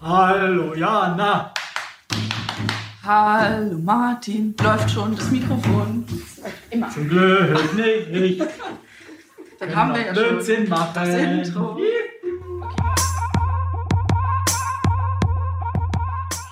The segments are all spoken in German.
Hallo Jana. Hallo Martin, läuft schon das Mikrofon? Immer. Zum Glück nicht. Dann haben wir ja Blödsinn schon machen. das Intro.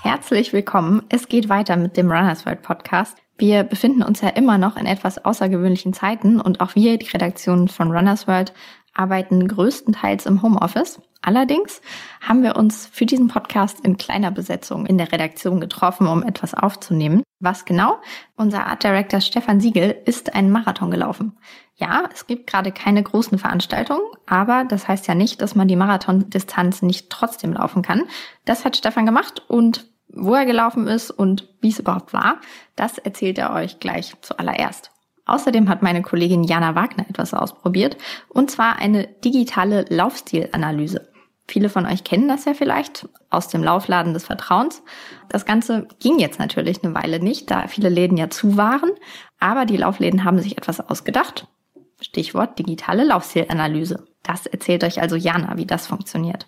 Herzlich willkommen. Es geht weiter mit dem Runners World Podcast. Wir befinden uns ja immer noch in etwas außergewöhnlichen Zeiten und auch wir, die Redaktion von Runners World, arbeiten größtenteils im Homeoffice. Allerdings haben wir uns für diesen Podcast in kleiner Besetzung in der Redaktion getroffen, um etwas aufzunehmen. Was genau? Unser Art Director Stefan Siegel ist einen Marathon gelaufen. Ja, es gibt gerade keine großen Veranstaltungen, aber das heißt ja nicht, dass man die Marathondistanz nicht trotzdem laufen kann. Das hat Stefan gemacht und wo er gelaufen ist und wie es überhaupt war, das erzählt er euch gleich zuallererst. Außerdem hat meine Kollegin Jana Wagner etwas ausprobiert, und zwar eine digitale Laufstilanalyse. Viele von euch kennen das ja vielleicht aus dem Laufladen des Vertrauens. Das Ganze ging jetzt natürlich eine Weile nicht, da viele Läden ja zu waren, aber die Laufläden haben sich etwas ausgedacht. Stichwort digitale Laufstilanalyse. Das erzählt euch also Jana, wie das funktioniert.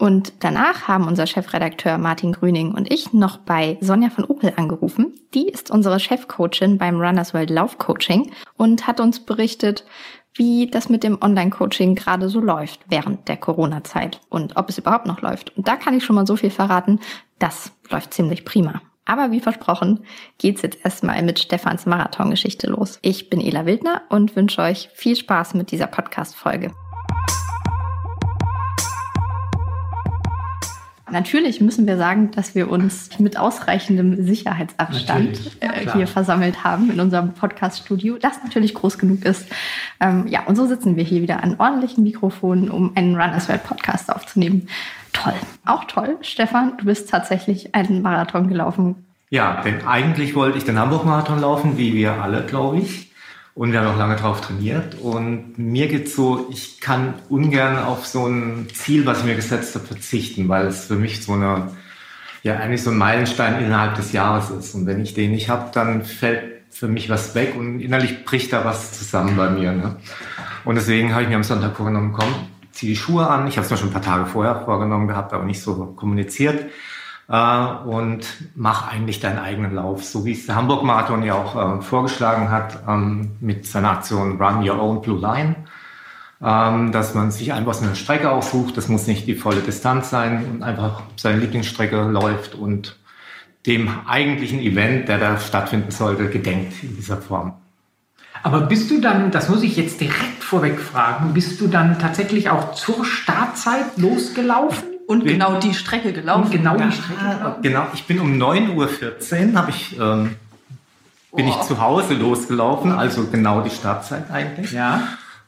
Und danach haben unser Chefredakteur Martin Grüning und ich noch bei Sonja von Opel angerufen. Die ist unsere Chefcoachin beim Runners World Laufcoaching und hat uns berichtet, wie das mit dem Online-Coaching gerade so läuft während der Corona-Zeit und ob es überhaupt noch läuft. Und da kann ich schon mal so viel verraten, das läuft ziemlich prima. Aber wie versprochen, geht's jetzt erstmal mit Stefans Marathongeschichte los. Ich bin Ela Wildner und wünsche euch viel Spaß mit dieser Podcast-Folge. Natürlich müssen wir sagen, dass wir uns mit ausreichendem Sicherheitsabstand Natürlich, äh, hier versammelt haben in unserem Podcast-Studio, das natürlich groß genug ist. Ähm, ja, und so sitzen wir hier wieder an ordentlichen Mikrofonen, um einen Runners World Podcast aufzunehmen. Toll. Auch toll, Stefan, du bist tatsächlich einen Marathon gelaufen. Ja, denn eigentlich wollte ich den Hamburg-Marathon laufen, wie wir alle, glaube ich. Und wir haben auch lange drauf trainiert. Und mir geht's so, ich kann ungern auf so ein Ziel, was ich mir gesetzt habe, verzichten, weil es für mich so eine, ja, eigentlich so ein Meilenstein innerhalb des Jahres ist. Und wenn ich den nicht habe, dann fällt für mich was weg und innerlich bricht da was zusammen bei mir. Ne? Und deswegen habe ich mir am Sonntag vorgenommen, komm, zieh die Schuhe an. Ich habe es mir schon ein paar Tage vorher vorgenommen gehabt, aber nicht so kommuniziert. Äh, und mach eigentlich deinen eigenen Lauf, so wie es der Hamburg-Marathon ja auch äh, vorgeschlagen hat ähm, mit seiner Aktion Run Your Own Blue Line, ähm, dass man sich einfach so eine Strecke aussucht, das muss nicht die volle Distanz sein und einfach seine Lieblingsstrecke läuft und dem eigentlichen Event, der da stattfinden sollte, gedenkt in dieser Form. Aber bist du dann, das muss ich jetzt direkt vorweg fragen, bist du dann tatsächlich auch zur Startzeit losgelaufen? Und Wen? genau die Strecke gelaufen. Und genau Ja, die Strecke? Genau, ich bin um 9.14 Uhr habe ich, ähm, bin ich Boah. zu Hause losgelaufen, also genau die Startzeit eigentlich. Ja.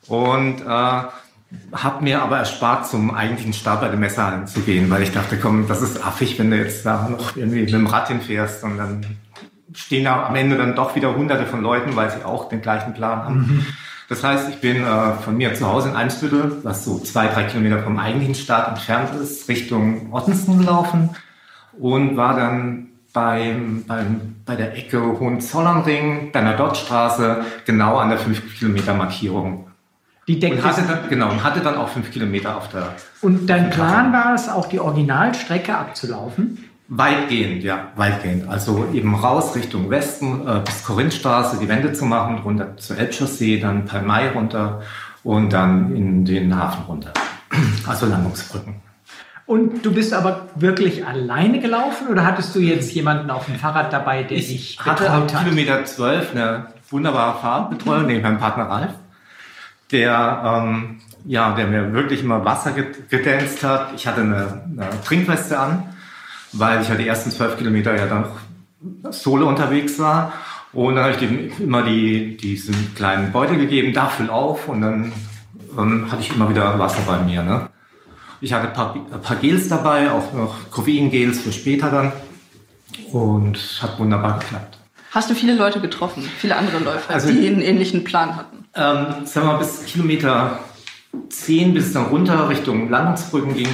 Und äh, habe mir aber erspart, zum eigentlichen Start bei der Messehallen zu gehen, weil ich dachte, komm, das ist affig, wenn du jetzt da noch irgendwie mit dem Rad hinfährst und dann stehen da am Ende dann doch wieder hunderte von Leuten, weil sie auch den gleichen Plan haben. Das heißt, ich bin äh, von mir zu Hause in Eimsbüttel, was so zwei, drei Kilometer vom eigentlichen Start entfernt ist, Richtung Ottensen gelaufen und war dann beim, beim, bei der Ecke Hohenzollernring, Bernadotte-Straße, genau an der 5 Kilometer Markierung. Die Und Decke. hatte dann, genau, und hatte dann auch fünf Kilometer auf der Und dein Plan war es, auch die Originalstrecke abzulaufen? Weitgehend, ja, weitgehend. Also eben raus Richtung Westen äh, bis Korinthstraße die Wende zu machen, runter zur Elbchaussee, dann per Mai runter und dann in den Hafen runter. Also Landungsbrücken. Und du bist aber wirklich alleine gelaufen oder hattest du jetzt jemanden auf dem Fahrrad dabei, der dich Ich hatte ab betreut hat? Kilometer 12 eine wunderbare Fahrradbetreuung neben meinem Partner Ralf, der, ähm, ja, der mir wirklich immer Wasser ged- gedänzt hat. Ich hatte eine, eine Trinkweste an, weil ich halt die ersten zwölf Kilometer ja dann solo unterwegs war. Und dann habe ich dem immer die, diesen kleinen Beutel gegeben, da füll auf und dann ähm, hatte ich immer wieder Wasser bei mir. Ne? Ich hatte ein paar, ein paar Gels dabei, auch noch Koffeingels für später dann. Und hat wunderbar geklappt. Hast du viele Leute getroffen, viele andere Läufer, Also- die einen ähnlichen Plan hatten? Ähm, sagen wir mal, bis Kilometer 10, bis es dann runter Richtung Landungsbrücken ging,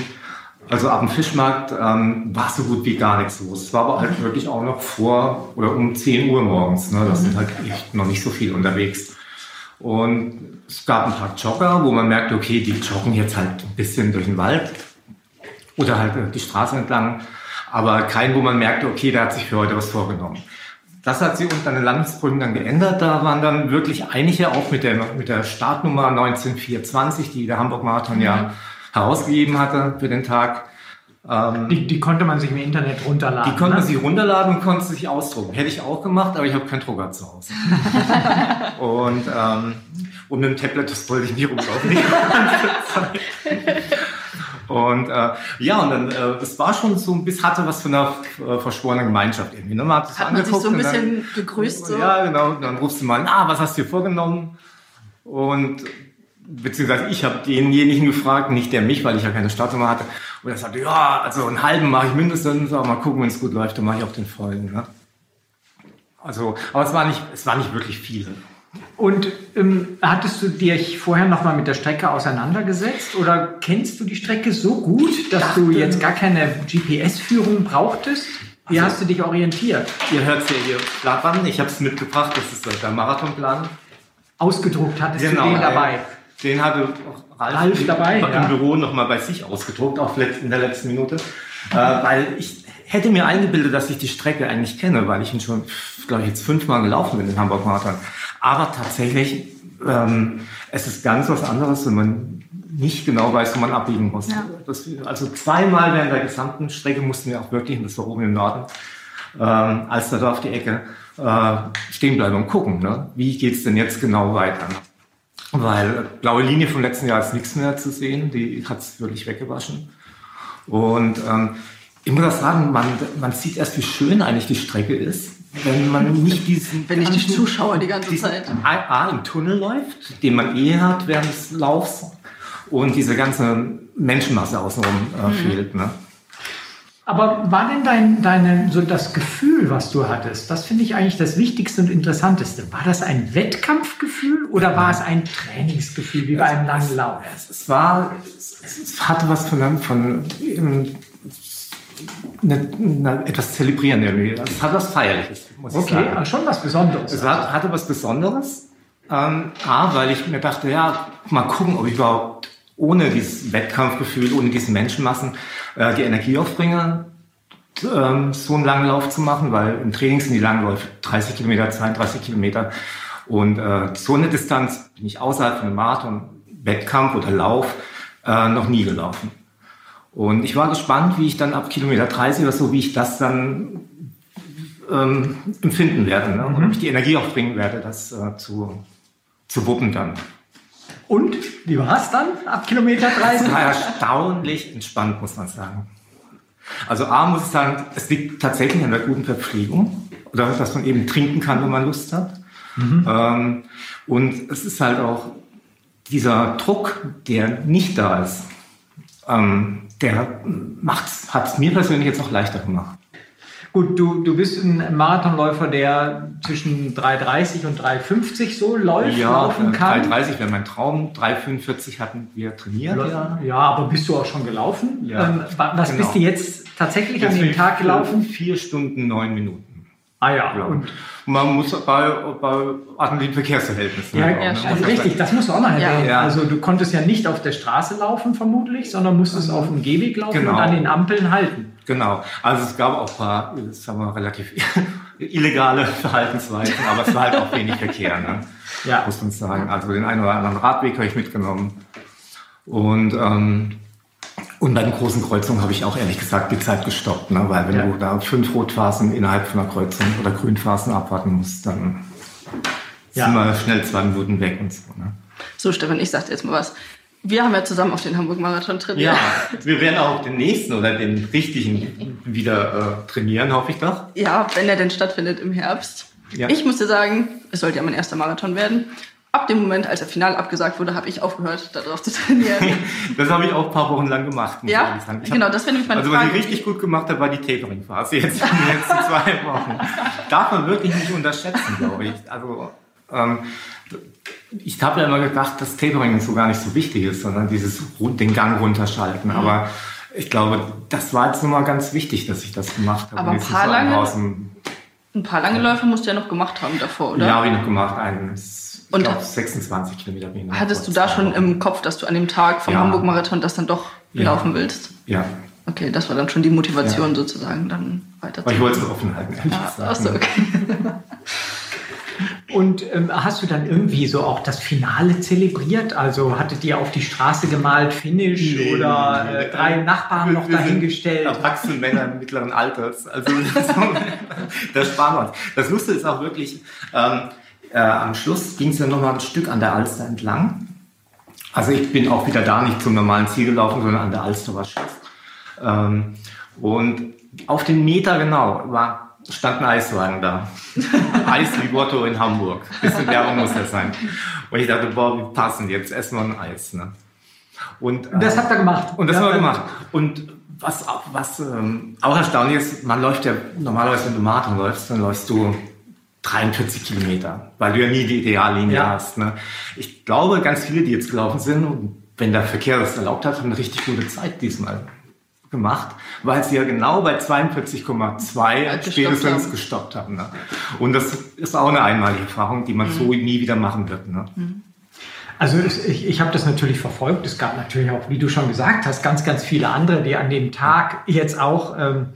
also ab dem Fischmarkt, ähm, war so gut wie gar nichts los. Es war aber halt wirklich auch noch vor oder um 10 Uhr morgens. Ne? Das sind halt echt noch nicht so viele unterwegs. Und es gab ein paar Jogger, wo man merkte, okay, die joggen jetzt halt ein bisschen durch den Wald. oder halt die Straße entlang, aber kein, wo man merkte, okay, der hat sich für heute was vorgenommen. Das hat sich unter den Landesbrücken dann geändert. Da waren dann wirklich einige, auch mit der, mit der Startnummer 1924, die der Hamburg Marathon ja herausgegeben hatte für den Tag. Ähm, die, die, konnte man sich im Internet runterladen. Die konnte man ne? sich runterladen und konnte sich ausdrucken. Hätte ich auch gemacht, aber ich habe keinen Drucker zu Hause. und, ähm, und mit dem Tablet, das wollte ich nicht rumlaufen. Und äh, ja, und dann, äh, das war schon so ein bisschen, hatte was von einer äh, verschworenen Gemeinschaft irgendwie. Ne? Man hat, hat man sich so ein bisschen dann, gegrüßt. So. Ja, genau. Und dann rufst du mal, ah, was hast du dir vorgenommen? Und beziehungsweise ich habe denjenigen gefragt, nicht der mich, weil ich ja keine Startnummer hatte. Und er sagte, ja, also einen halben mache ich mindestens, aber mal gucken, wenn es gut läuft, dann mache ich auch den vollen. Ne? Also, aber es war nicht, es war nicht wirklich viel. Und ähm, hattest du dich vorher nochmal mit der Strecke auseinandergesetzt oder kennst du die Strecke so gut, dass du jetzt gar keine GPS-Führung brauchtest? Wie also, hast du dich orientiert? Ihr hört es ja hier flattern. Ich habe es mitgebracht. Das ist der Marathonplan. Ausgedruckt hattest genau, du den dabei? Den hatte Ralf, Ralf dabei, im ja. Büro nochmal bei sich ausgedruckt, auch in der letzten Minute. Äh, weil ich hätte mir eingebildet, dass ich die Strecke eigentlich kenne, weil ich ihn schon, glaube ich, jetzt fünfmal gelaufen bin in Hamburg Marathon. Aber tatsächlich, ähm, es ist ganz was anderes, wenn man nicht genau weiß, wo man abbiegen muss. Ja. Das, also zweimal während der gesamten Strecke mussten wir auch wirklich, und das war oben im Norden, ähm, als da auf die Ecke, äh, stehen bleiben und gucken, ne? wie geht's denn jetzt genau weiter. Weil blaue Linie vom letzten Jahr ist nichts mehr zu sehen, die hat's wirklich weggewaschen. Und ähm, ich muss auch sagen, man, man sieht erst, wie schön eigentlich die Strecke ist wenn man nicht diesen. Wenn ich die Zuschauer die ganze Zeit. A, im Tunnel läuft, den man eh hat während des Laufs und diese ganze Menschenmasse außenrum äh, mhm. fehlt. Ne? Aber war denn dein, deine, so das Gefühl, was du hattest, das finde ich eigentlich das Wichtigste und Interessanteste. War das ein Wettkampfgefühl oder war es ein Trainingsgefühl wie bei einem langen Lauf? Es, war, es, es, hatte was von, von eine, eine, etwas zelebrieren irgendwie. Es hat was Feierliches, muss okay, ich sagen. Okay, schon was Besonderes. Es hat, hatte was Besonderes. Ähm, A, weil ich mir dachte, ja, mal gucken, ob ich überhaupt ohne dieses Wettkampfgefühl, ohne diese Menschenmassen äh, die Energie aufbringe, ähm, so einen langen Lauf zu machen, weil im Training sind die Langläufe 30 Kilometer, 32 Kilometer. Und äh, so eine Distanz bin ich außerhalb von einem Marathon, Wettkampf oder Lauf äh, noch nie gelaufen. Und ich war gespannt, wie ich dann ab Kilometer 30 oder so, wie ich das dann ähm, empfinden werde. Ne? Und ob ich die Energie auch bringen werde, das äh, zu, zu wuppen dann. Und wie war es dann ab Kilometer 30? Es war erstaunlich entspannt, muss man sagen. Also A muss ich sagen, es liegt tatsächlich an der guten Verpflegung oder dass man eben trinken kann, wenn man Lust hat. Mhm. Ähm, und es ist halt auch dieser Druck, der nicht da ist. Ähm, der hat es mir persönlich jetzt noch leichter gemacht. Gut, du, du bist ein Marathonläufer, der zwischen 3,30 und 3,50 so läuft, ja, laufen kann. 3,30 wäre mein Traum, 3,45 hatten wir trainiert. Ja. ja, aber bist du auch schon gelaufen? Ja, ähm, was genau. bist du jetzt tatsächlich jetzt an dem Tag gelaufen? Vier Stunden, neun Minuten. Ah ja, und man muss bei, bei öffentlichen Verkehrsverhältnissen. Ja, ja also richtig, das musst du auch noch erwähnen. Ja. Also du konntest ja nicht auf der Straße laufen vermutlich, sondern musstest auf dem Gehweg laufen genau. und an den Ampeln halten. Genau, also es gab auch ein paar, sagen wir, relativ illegale Verhaltensweisen, aber es war halt auch wenig Verkehr, ne? ja. muss man sagen. Also den einen oder anderen Radweg habe ich mitgenommen und ähm, und bei den großen Kreuzungen habe ich auch ehrlich gesagt die Zeit gestoppt, ne? weil wenn ja. du da fünf Rotphasen innerhalb von einer Kreuzung oder Grünphasen abwarten musst, dann ja. sind wir schnell zwei Minuten weg und so. Ne? So, Stefan, ich sagte jetzt mal was. Wir haben ja zusammen auf den Hamburg-Marathon trainiert. Ja, wir werden auch den nächsten oder den richtigen wieder äh, trainieren, hoffe ich doch. Ja, wenn er denn stattfindet im Herbst. Ja. Ich musste sagen, es sollte ja mein erster Marathon werden ab dem Moment, als er final abgesagt wurde, habe ich aufgehört, darauf zu trainieren. das habe ich auch ein paar Wochen lang gemacht. ja, genau, das finde ich meine Also Frage. was ich richtig gut gemacht habe, war die Tapering-Phase jetzt in den letzten zwei Wochen. Darf man wirklich nicht unterschätzen, glaube ich. Also ähm, ich habe ja immer gedacht, dass Tapering so gar nicht so wichtig ist, sondern dieses den Gang runterschalten. Mhm. Aber ich glaube, das war jetzt nochmal ganz wichtig, dass ich das gemacht habe. Aber ein paar, lange, ein paar lange Läufe musst du ja noch gemacht haben davor, oder? Ja, habe ich noch gemacht. Eines und glaub, 26 Kilometer bin ich Hattest du da schon im Kopf, dass du an dem Tag vom ja. Hamburg-Marathon das dann doch ja. laufen willst? Ja. Okay. Das war dann schon die Motivation ja. sozusagen, dann weiter zu Ich wollte es offen halten, ehrlich gesagt. Achso, okay. Und ähm, hast du dann irgendwie so auch das Finale zelebriert? Also hattet ihr auf die Straße gemalt, Finish nee, oder nee, äh, drei Nachbarn noch dahingestellt? Erwachsene Männer mittleren Alters. Also das sparen wir uns. Das Lustige ist auch wirklich, ähm, äh, am Schluss ging es ja nochmal ein Stück an der Alster entlang. Also ich bin auch wieder da nicht zum normalen Ziel gelaufen, sondern an der Alster war Schluss. Ähm, und auf den Meter genau war stand ein Eiswagen da. Eis wie Botto in Hamburg. Bisschen Werbung muss das sein. Und ich dachte, boah, wie passend, jetzt essen wir ein Eis. Ne? Und, das äh, habt ihr gemacht. Und das ja, haben wir gemacht. Und was, was ähm, auch erstaunlich ist, man läuft ja normalerweise, wenn du Marathon läufst, dann läufst du 43 Kilometer, weil du ja nie die Ideallinie ja. hast. Ne? Ich glaube, ganz viele, die jetzt gelaufen sind, wenn der Verkehr das erlaubt hat, haben eine richtig gute Zeit diesmal gemacht, weil sie ja genau bei 42,2 spätestens gestoppt haben. Ne? Und das ist auch eine einmalige Erfahrung, die man mhm. so nie wieder machen wird. Ne? Mhm. Also ich, ich habe das natürlich verfolgt. Es gab natürlich auch, wie du schon gesagt hast, ganz, ganz viele andere, die an dem Tag jetzt auch, ähm,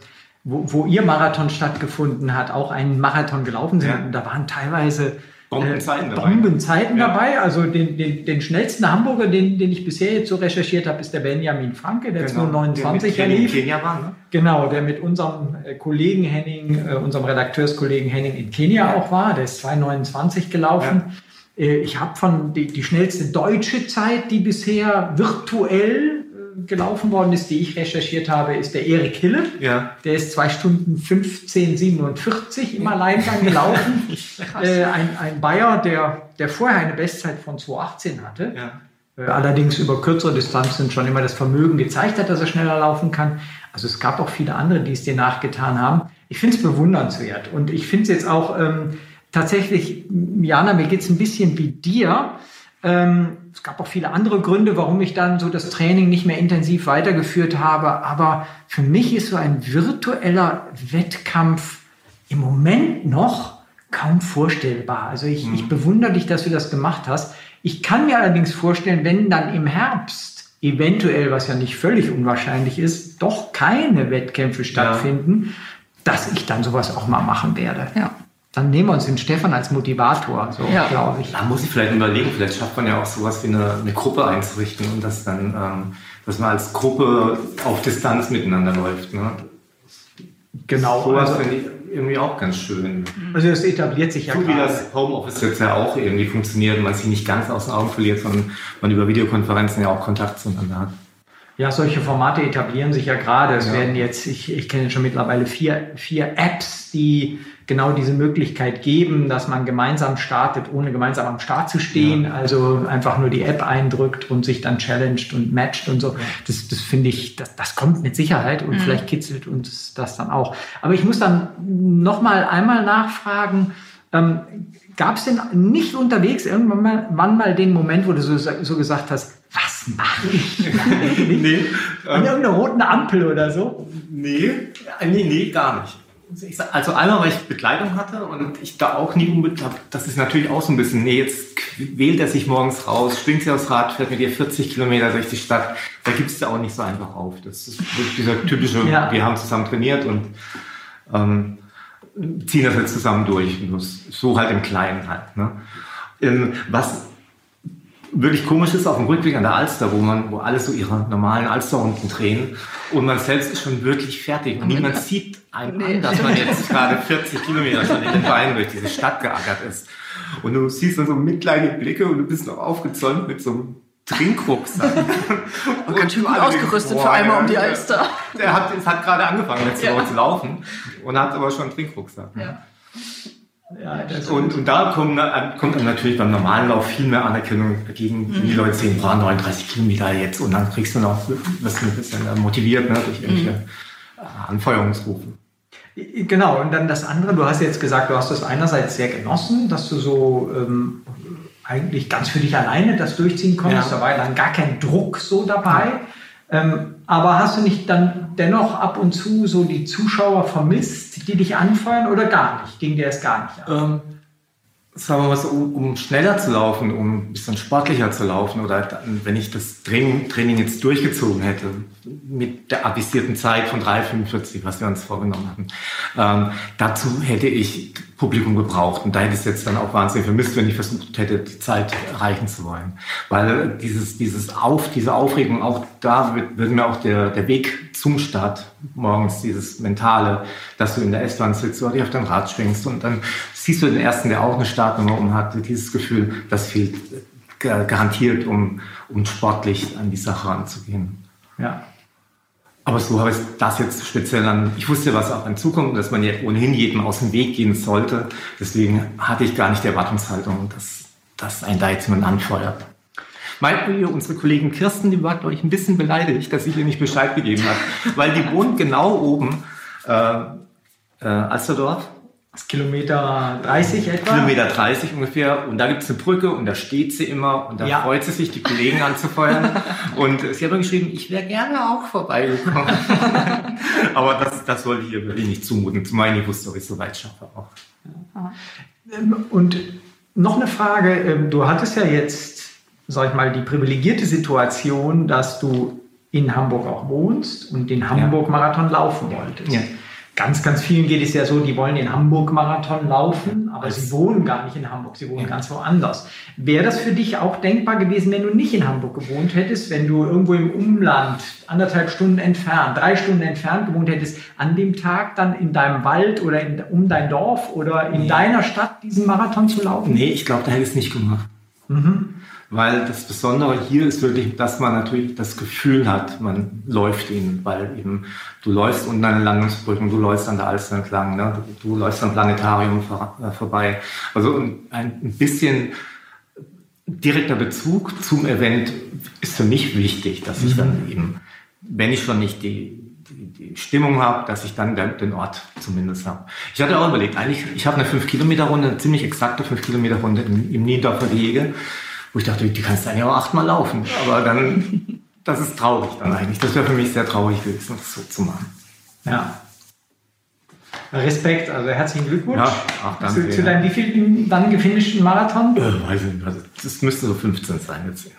wo, wo ihr Marathon stattgefunden hat, auch einen Marathon gelaufen sind. Ja. Und da waren teilweise Bombenzeiten dabei. Bombenzeiten ja. dabei. Also den, den, den schnellsten Hamburger, den, den ich bisher jetzt so recherchiert habe, ist der Benjamin Franke, der genau. 229 der in Kenia war. Ne? Genau, der mit unserem äh, Kollegen Henning, äh, unserem Redakteurskollegen Henning in Kenia auch war. Der ist 229 gelaufen. Ja. Äh, ich habe von die, die schnellste deutsche Zeit, die bisher virtuell gelaufen worden ist, die ich recherchiert habe, ist der Erik Hille. Ja. Der ist zwei Stunden 15, 47 im Alleingang gelaufen. äh, ein, ein Bayer, der, der vorher eine Bestzeit von 218 hatte. Ja. Äh, allerdings über kürzere Distanzen schon immer das Vermögen gezeigt hat, dass er schneller laufen kann. Also es gab auch viele andere, die es dir nachgetan haben. Ich finde es bewundernswert. Und ich finde es jetzt auch ähm, tatsächlich, Jana, mir geht es ein bisschen wie dir. Ähm, es gab auch viele andere Gründe, warum ich dann so das Training nicht mehr intensiv weitergeführt habe. Aber für mich ist so ein virtueller Wettkampf im Moment noch kaum vorstellbar. Also ich, mhm. ich bewundere dich, dass du das gemacht hast. Ich kann mir allerdings vorstellen, wenn dann im Herbst eventuell, was ja nicht völlig unwahrscheinlich ist, doch keine Wettkämpfe stattfinden, ja. dass ich dann sowas auch mal machen werde. Ja dann nehmen wir uns den Stefan als Motivator, so ja. glaube ich. Da muss ich vielleicht überlegen, vielleicht schafft man ja auch sowas wie eine, eine Gruppe einzurichten und das dann, ähm, dass man als Gruppe auf Distanz miteinander läuft. Ne? Genau. Sowas also, finde ich irgendwie auch ganz schön. Also es etabliert sich ja So wie das Homeoffice jetzt ja auch irgendwie funktioniert, man sich nicht ganz aus den Augen verliert, sondern man über Videokonferenzen ja auch Kontakt zueinander hat. Ja, solche Formate etablieren sich ja gerade. Es ja. werden jetzt, ich, ich kenne schon mittlerweile vier, vier Apps, die genau diese Möglichkeit geben, dass man gemeinsam startet, ohne gemeinsam am Start zu stehen. Ja. Also einfach nur die App eindrückt und sich dann challenged und matcht und so. Das, das finde ich, das, das kommt mit Sicherheit und mhm. vielleicht kitzelt uns das dann auch. Aber ich muss dann noch mal einmal nachfragen, ähm, Gab es denn nicht unterwegs irgendwann mal, wann mal den Moment, wo du so, so gesagt hast, was mache ich? nee. An ähm, irgendeiner roten Ampel oder so? Nee, nee, nee, gar nicht also einmal, weil ich Begleitung hatte und ich da auch nie unbedingt habe, das ist natürlich auch so ein bisschen, nee, jetzt wählt er sich morgens raus, springt sich aufs Rad, fährt mit ihr 40 Kilometer durch die Stadt. Da gibt es ja auch nicht so einfach auf. Das ist dieser typische, ja. wir haben zusammen trainiert und ähm, ziehen das jetzt zusammen durch. So halt im Kleinen halt. Ne? Ähm, was wirklich komisch ist auf dem Rückweg an der Alster, wo man, wo alle so ihre normalen Alsterrunden drehen und man selbst ist schon wirklich fertig und niemand sieht einen nee. an, dass man jetzt gerade 40 Kilometer schon in den Beinen durch diese Stadt geackert ist. Und du siehst dann so mitleidige Blicke und du bist noch aufgezäumt mit so einem Trinkrucksack. und ganz schön ausgerüstet boah, für einmal um die Alster. Der hat, es hat gerade angefangen, letzte ja. Woche zu laufen und hat aber schon einen Trinkrucksack. Ja. Ja, und, und, da kommt, kommt dann natürlich beim normalen Lauf viel mehr Anerkennung dagegen, wenn die mhm. Leute sehen, boah, 39 Kilometer jetzt und dann kriegst du noch, wirst du ein bisschen motiviert ne, durch irgendwelche mhm. Anfeuerungsrufe. Genau, und dann das andere, du hast jetzt gesagt, du hast das einerseits sehr genossen, dass du so ähm, eigentlich ganz für dich alleine das durchziehen konntest, ja. da war dann gar kein Druck so dabei. Ähm, aber hast du nicht dann dennoch ab und zu so die Zuschauer vermisst, die dich anfeuern oder gar nicht? Ging dir das gar nicht an? Ähm, sagen wir mal so, um, schneller zu laufen, um ein bisschen sportlicher zu laufen oder dann, wenn ich das Training, Training jetzt durchgezogen hätte mit der avisierten Zeit von 3,45, was wir uns vorgenommen hatten, ähm, dazu hätte ich Publikum gebraucht und da hätte ich es jetzt dann auch wahnsinnig vermisst, wenn ich versucht hätte, die Zeit erreichen zu wollen. Weil dieses, dieses Auf, diese Aufregung, auch da wird, wird mir auch der, der Weg zum Start morgens, dieses Mentale, dass du in der S-Bahn sitzt oder dich auf dein Rad schwingst und dann siehst du den ersten, der auch eine Startnummer um hat, dieses Gefühl, das fehlt garantiert, um, um sportlich an die Sache ranzugehen. Ja. Aber so habe ich das jetzt speziell an, ich wusste, was auch in Zukunft, dass man ja ohnehin jedem aus dem Weg gehen sollte. Deswegen hatte ich gar nicht die Erwartungshaltung, dass, dass ein da jetzt jemand anfeuert. Meine, unsere Kollegin Kirsten, die war, ich, ein bisschen beleidigt, dass ich ihr nicht Bescheid gegeben habe, weil die wohnt genau oben, äh, äh, Alsterdorf, Kilometer 30 etwa? Kilometer 30 ungefähr. Und da gibt es eine Brücke und da steht sie immer und da ja. freut sie sich, die Kollegen anzufeuern. und sie hat mir geschrieben, ich wäre gerne auch vorbeigekommen. Aber das, das wollte ich ihr wirklich nicht zumuten, zumal ich wusste, ob ich es so weit schaffe auch. Ähm, und noch eine Frage. Ähm, du hattest ja jetzt, sag ich mal, die privilegierte Situation, dass du in Hamburg auch wohnst und den Hamburg-Marathon laufen wolltest. Ja. Ganz, ganz vielen geht es ja so, die wollen den Hamburg-Marathon laufen, aber sie wohnen gar nicht in Hamburg, sie wohnen ganz woanders. Wäre das für dich auch denkbar gewesen, wenn du nicht in Hamburg gewohnt hättest, wenn du irgendwo im Umland, anderthalb Stunden entfernt, drei Stunden entfernt gewohnt hättest, an dem Tag dann in deinem Wald oder in, um dein Dorf oder in nee. deiner Stadt diesen Marathon zu laufen? Nee, ich glaube, da hätte ich es nicht gemacht. Mhm weil das Besondere hier ist wirklich, dass man natürlich das Gefühl hat, man läuft ihn, weil eben du läufst unten an den Landungsbrücken, du läufst an der Alster entlang, ne? du, du läufst am Planetarium vor, äh, vorbei. Also ein bisschen direkter Bezug zum Event ist für mich wichtig, dass ich dann mhm. eben, wenn ich schon nicht die, die, die Stimmung habe, dass ich dann den Ort zumindest habe. Ich hatte auch überlegt, eigentlich, ich habe eine 5-Kilometer-Runde, eine ziemlich exakte 5-Kilometer-Runde im, im Niendorfer Gehege wo ich dachte, die kannst du eigentlich auch achtmal laufen. Aber dann, das ist traurig dann eigentlich. Das wäre für mich sehr traurig gewesen, das so zu machen. Ja. Respekt, also herzlichen Glückwunsch. Ja, ach, danke. Zu, zu deinem wievielten dann gefinischten Marathon? Äh, weiß ich nicht, also das müsste so 15 sein jetzt.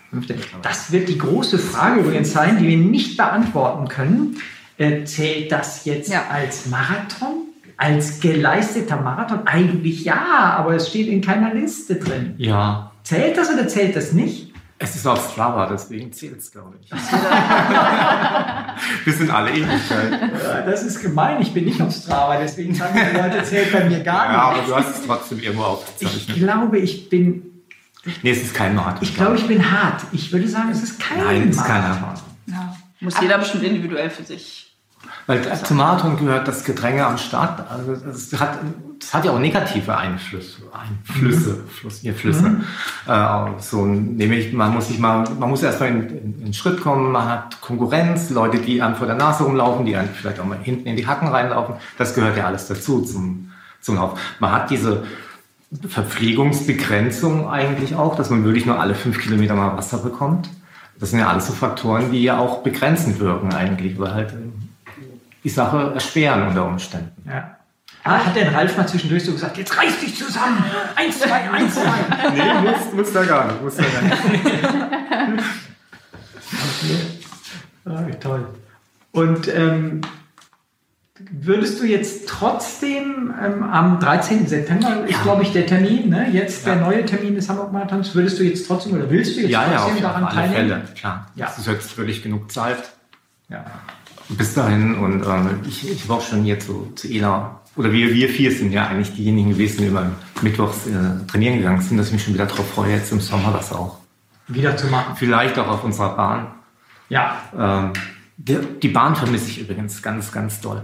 Das wird die große Frage übrigens sein, die wir nicht beantworten können. Äh, zählt das jetzt ja. als Marathon? Als geleisteter Marathon? Eigentlich ja, aber es steht in keiner Liste drin. Ja, Zählt das oder zählt das nicht? Es ist auf Strava, deswegen zählt es, glaube ich. Wir sind alle Ewigkeit. Das ist gemein, ich bin nicht auf Strava, deswegen sagen die Leute, zählt bei mir gar nicht. Ja, aber du hast es trotzdem irgendwo aufgezeichnet. Ich glaube, ich bin... Nee, es ist kein Marathon. Ich glaube, ich bin hart. Ich würde sagen, es ist kein Nein, es ist kein Marathon. Ja. Muss jeder bestimmt individuell für sich weil zum Marathon gehört das Gedränge am Start. Also es hat, es hat ja auch negative Einflüsse, Einflüsse, mhm. Fluss, Flüsse. Mhm. Äh, so nämlich man muss sich mal, man muss erstmal in, in, in Schritt kommen. Man hat Konkurrenz, Leute, die einem vor der Nase rumlaufen, die einem vielleicht auch mal hinten in die Hacken reinlaufen. Das gehört ja alles dazu zum zum Lauf. Man hat diese Verpflegungsbegrenzung eigentlich auch, dass man wirklich nur alle fünf Kilometer mal Wasser bekommt. Das sind ja alles so Faktoren, die ja auch begrenzend wirken eigentlich, weil halt die Sache erschweren unter Umständen. Ja. Ah, hat der Ralf mal zwischendurch so gesagt, jetzt reiß dich zusammen. Eins, zwei, eins, zwei. nee, muss, muss da gar nicht. Muss da gar nicht. okay. ah, toll. Und ähm, würdest du jetzt trotzdem ähm, am 13. September, ist glaube ich der Termin, ne? jetzt ja. der neue Termin des Hamburg-Marathons, würdest du jetzt trotzdem oder willst du jetzt ja, trotzdem ja, auf, daran auf alle teilnehmen? Fälle, klar. Ja. Das ist jetzt wirklich genug Zeit. Ja bis dahin und ähm, ich, ich war auch schon jetzt so zu Ela, oder wir, wir vier sind ja eigentlich diejenigen gewesen, die immer mittwochs äh, trainieren gegangen sind, dass ich mich schon wieder darauf freue, jetzt im Sommer das auch wieder zu machen. Vielleicht auch auf unserer Bahn. Ja. Ähm, die, die Bahn vermisse ich übrigens ganz, ganz doll.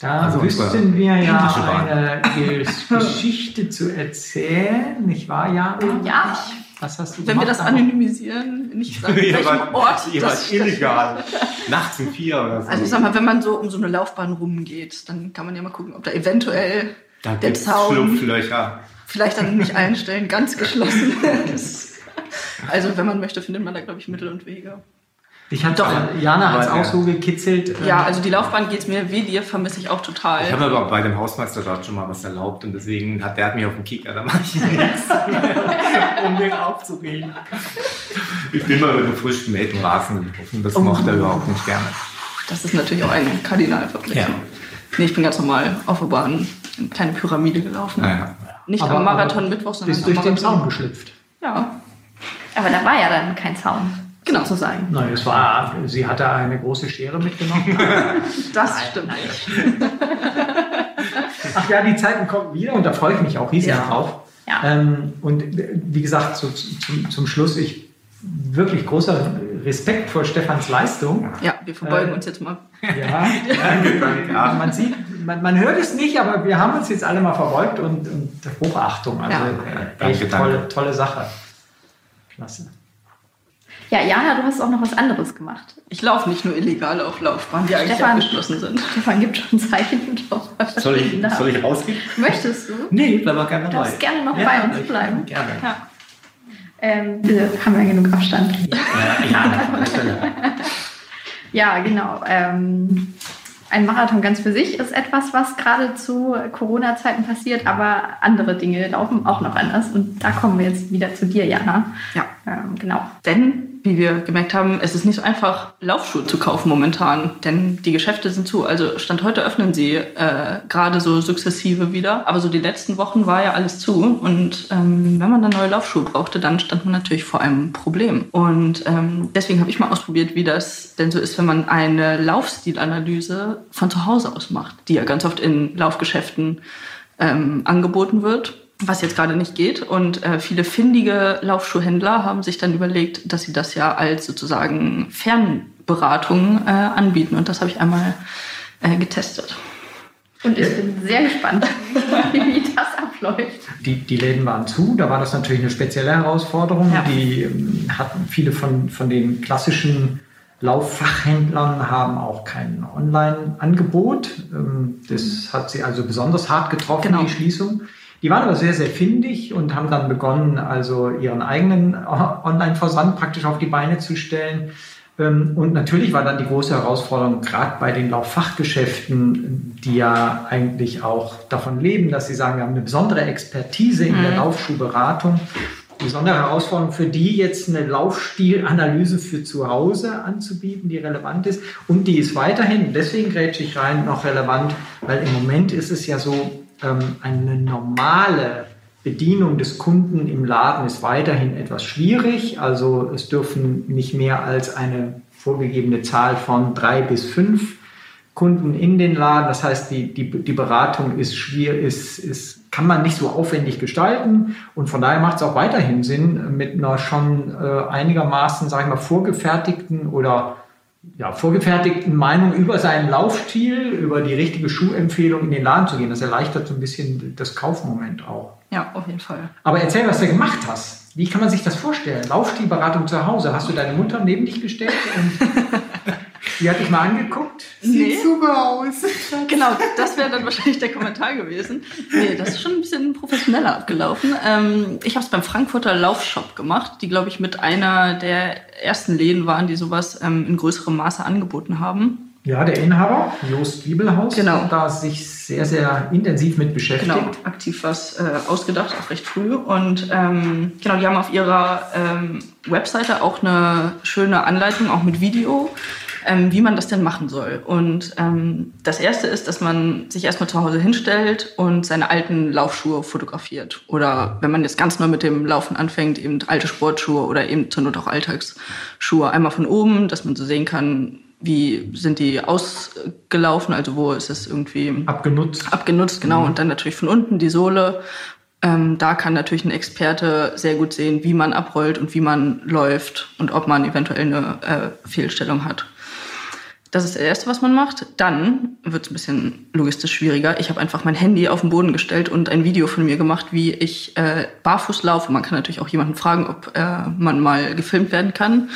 Da also wüssten wir ja eine Geschichte zu erzählen, nicht wahr, Ja. Ja. Was hast du Wenn wir das anonymisieren, nicht sagen, welchem war, Ort ihr das illegal. Nachts um vier oder so. Also ich sag mal, wenn man so um so eine Laufbahn rumgeht, dann kann man ja mal gucken, ob da eventuell da der Zaun Schlupflöcher. vielleicht dann nicht einstellen, ganz geschlossen ist. Also wenn man möchte, findet man da, glaube ich, Mittel und Wege. Ich hatte Doch, Jana hat es auch so gekitzelt. Ja, also die Laufbahn geht es mir wie dir, vermisse ich auch total. Ich habe aber auch bei dem Hausmeister dort schon mal was erlaubt und deswegen hat der hat mich auf den Kicker, da mache ich nichts, um den aufzuregen. Ich bin mal mit einem frisch gemähten Rasen gelaufen, das oh. mochte er überhaupt nicht gerne. Das ist natürlich auch ein Kardinalverpflichtung. Ja. Nee, ich bin ganz normal auf der Bahn eine kleine Pyramide gelaufen. Ja. Nicht aber, am Marathon Mittwoch, sondern bist durch den Zaun geschlüpft. Ja. Aber da war ja dann kein Zaun. Genau. Sozusagen. Nein, es war, sie hatte eine große Schere mitgenommen. das nein, stimmt nicht. Ach ja, die Zeiten kommen wieder und da freue ich mich auch riesig ja. drauf. Ja. Ähm, und wie gesagt, so, zum, zum Schluss, ich wirklich großer Respekt vor Stefans Leistung. Ja, wir verbeugen äh, uns jetzt mal. Ja, ja man sieht, man, man, hört es nicht, aber wir haben uns jetzt alle mal verbeugt und, und Hochachtung. Also ja. äh, echt tolle, tolle Sache. Klasse. Ja, Jana, du hast auch noch was anderes gemacht. Ich laufe nicht nur illegal auf Laufbahnen, die eigentlich abgeschlossen sind. Stefan gibt schon Zeichen. Soll ich, soll ich rausgehen? Möchtest du? Nee, bleib mal gerne dabei. Du darfst gerne noch ja, bei uns bleiben. Gerne. Ja. Ähm, wir haben ja genug Abstand. Ja, ja, ja genau. Ähm, ein Marathon ganz für sich ist etwas, was gerade zu Corona-Zeiten passiert, aber andere Dinge laufen auch noch anders. Und da kommen wir jetzt wieder zu dir, Jana. Ja. Ähm, genau. Denn wie wir gemerkt haben, es ist nicht so einfach, Laufschuhe zu kaufen momentan, denn die Geschäfte sind zu. Also Stand heute öffnen sie äh, gerade so sukzessive wieder, aber so die letzten Wochen war ja alles zu. Und ähm, wenn man dann neue Laufschuhe brauchte, dann stand man natürlich vor einem Problem. Und ähm, deswegen habe ich mal ausprobiert, wie das denn so ist, wenn man eine Laufstilanalyse von zu Hause aus macht, die ja ganz oft in Laufgeschäften ähm, angeboten wird was jetzt gerade nicht geht. Und äh, viele findige Laufschuhhändler haben sich dann überlegt, dass sie das ja als sozusagen Fernberatung äh, anbieten. Und das habe ich einmal äh, getestet. Und ich bin sehr gespannt, wie das abläuft. Die, die Läden waren zu, da war das natürlich eine spezielle Herausforderung. Ja. Die ähm, hatten viele von, von den klassischen Lauffachhändlern haben auch kein Online-Angebot. Ähm, das hat sie also besonders hart getroffen, genau. die Schließung. Die waren aber sehr, sehr findig und haben dann begonnen, also ihren eigenen Online-Versand praktisch auf die Beine zu stellen. Ähm, und natürlich war dann die große Herausforderung, gerade bei den Lauffachgeschäften, die ja eigentlich auch davon leben, dass sie sagen, wir haben eine besondere Expertise in der mhm. Laufschuhberatung. Die besondere Herausforderung für die jetzt eine Laufstilanalyse für zu Hause anzubieten, die relevant ist. Und die ist weiterhin, deswegen grätsche ich rein, noch relevant, weil im Moment ist es ja so, ähm, eine normale Bedienung des Kunden im Laden ist weiterhin etwas schwierig. Also es dürfen nicht mehr als eine vorgegebene Zahl von drei bis fünf Kunden in den Laden. Das heißt, die, die, die Beratung ist schwierig, ist, ist, kann man nicht so aufwendig gestalten. Und von daher macht es auch weiterhin Sinn, mit einer schon äh, einigermaßen, sage ich mal, vorgefertigten oder ja, vorgefertigten Meinung über seinen Laufstil, über die richtige Schuhempfehlung in den Laden zu gehen. Das erleichtert so ein bisschen das Kaufmoment auch. Ja, auf jeden Fall. Aber erzähl, was du gemacht hast. Wie kann man sich das vorstellen? Laufstilberatung zu Hause. Hast du deine Mutter neben dich gestellt und Die hat dich mal angeguckt. Sieht nee. super aus. Genau, das wäre dann wahrscheinlich der Kommentar gewesen. Nee, das ist schon ein bisschen professioneller abgelaufen. Ähm, ich habe es beim Frankfurter Laufshop gemacht, die, glaube ich, mit einer der ersten Läden waren, die sowas ähm, in größerem Maße angeboten haben. Ja, der Inhaber, Jost Giebelhaus, genau. da sich sehr, sehr intensiv mit beschäftigt. Genau, aktiv was äh, ausgedacht, auch recht früh. Und ähm, genau, die haben auf ihrer ähm, Webseite auch eine schöne Anleitung, auch mit Video, ähm, wie man das denn machen soll. Und ähm, das Erste ist, dass man sich erstmal zu Hause hinstellt und seine alten Laufschuhe fotografiert. Oder wenn man jetzt ganz neu mit dem Laufen anfängt, eben alte Sportschuhe oder eben zur Not auch Alltagsschuhe. Einmal von oben, dass man so sehen kann, wie sind die ausgelaufen, also wo ist es irgendwie abgenutzt. Abgenutzt, genau. Mhm. Und dann natürlich von unten die Sohle. Ähm, da kann natürlich ein Experte sehr gut sehen, wie man abrollt und wie man läuft und ob man eventuell eine äh, Fehlstellung hat. Das ist das Erste, was man macht. Dann wird es ein bisschen logistisch schwieriger. Ich habe einfach mein Handy auf den Boden gestellt und ein Video von mir gemacht, wie ich äh, barfuß laufe. Man kann natürlich auch jemanden fragen, ob äh, man mal gefilmt werden kann.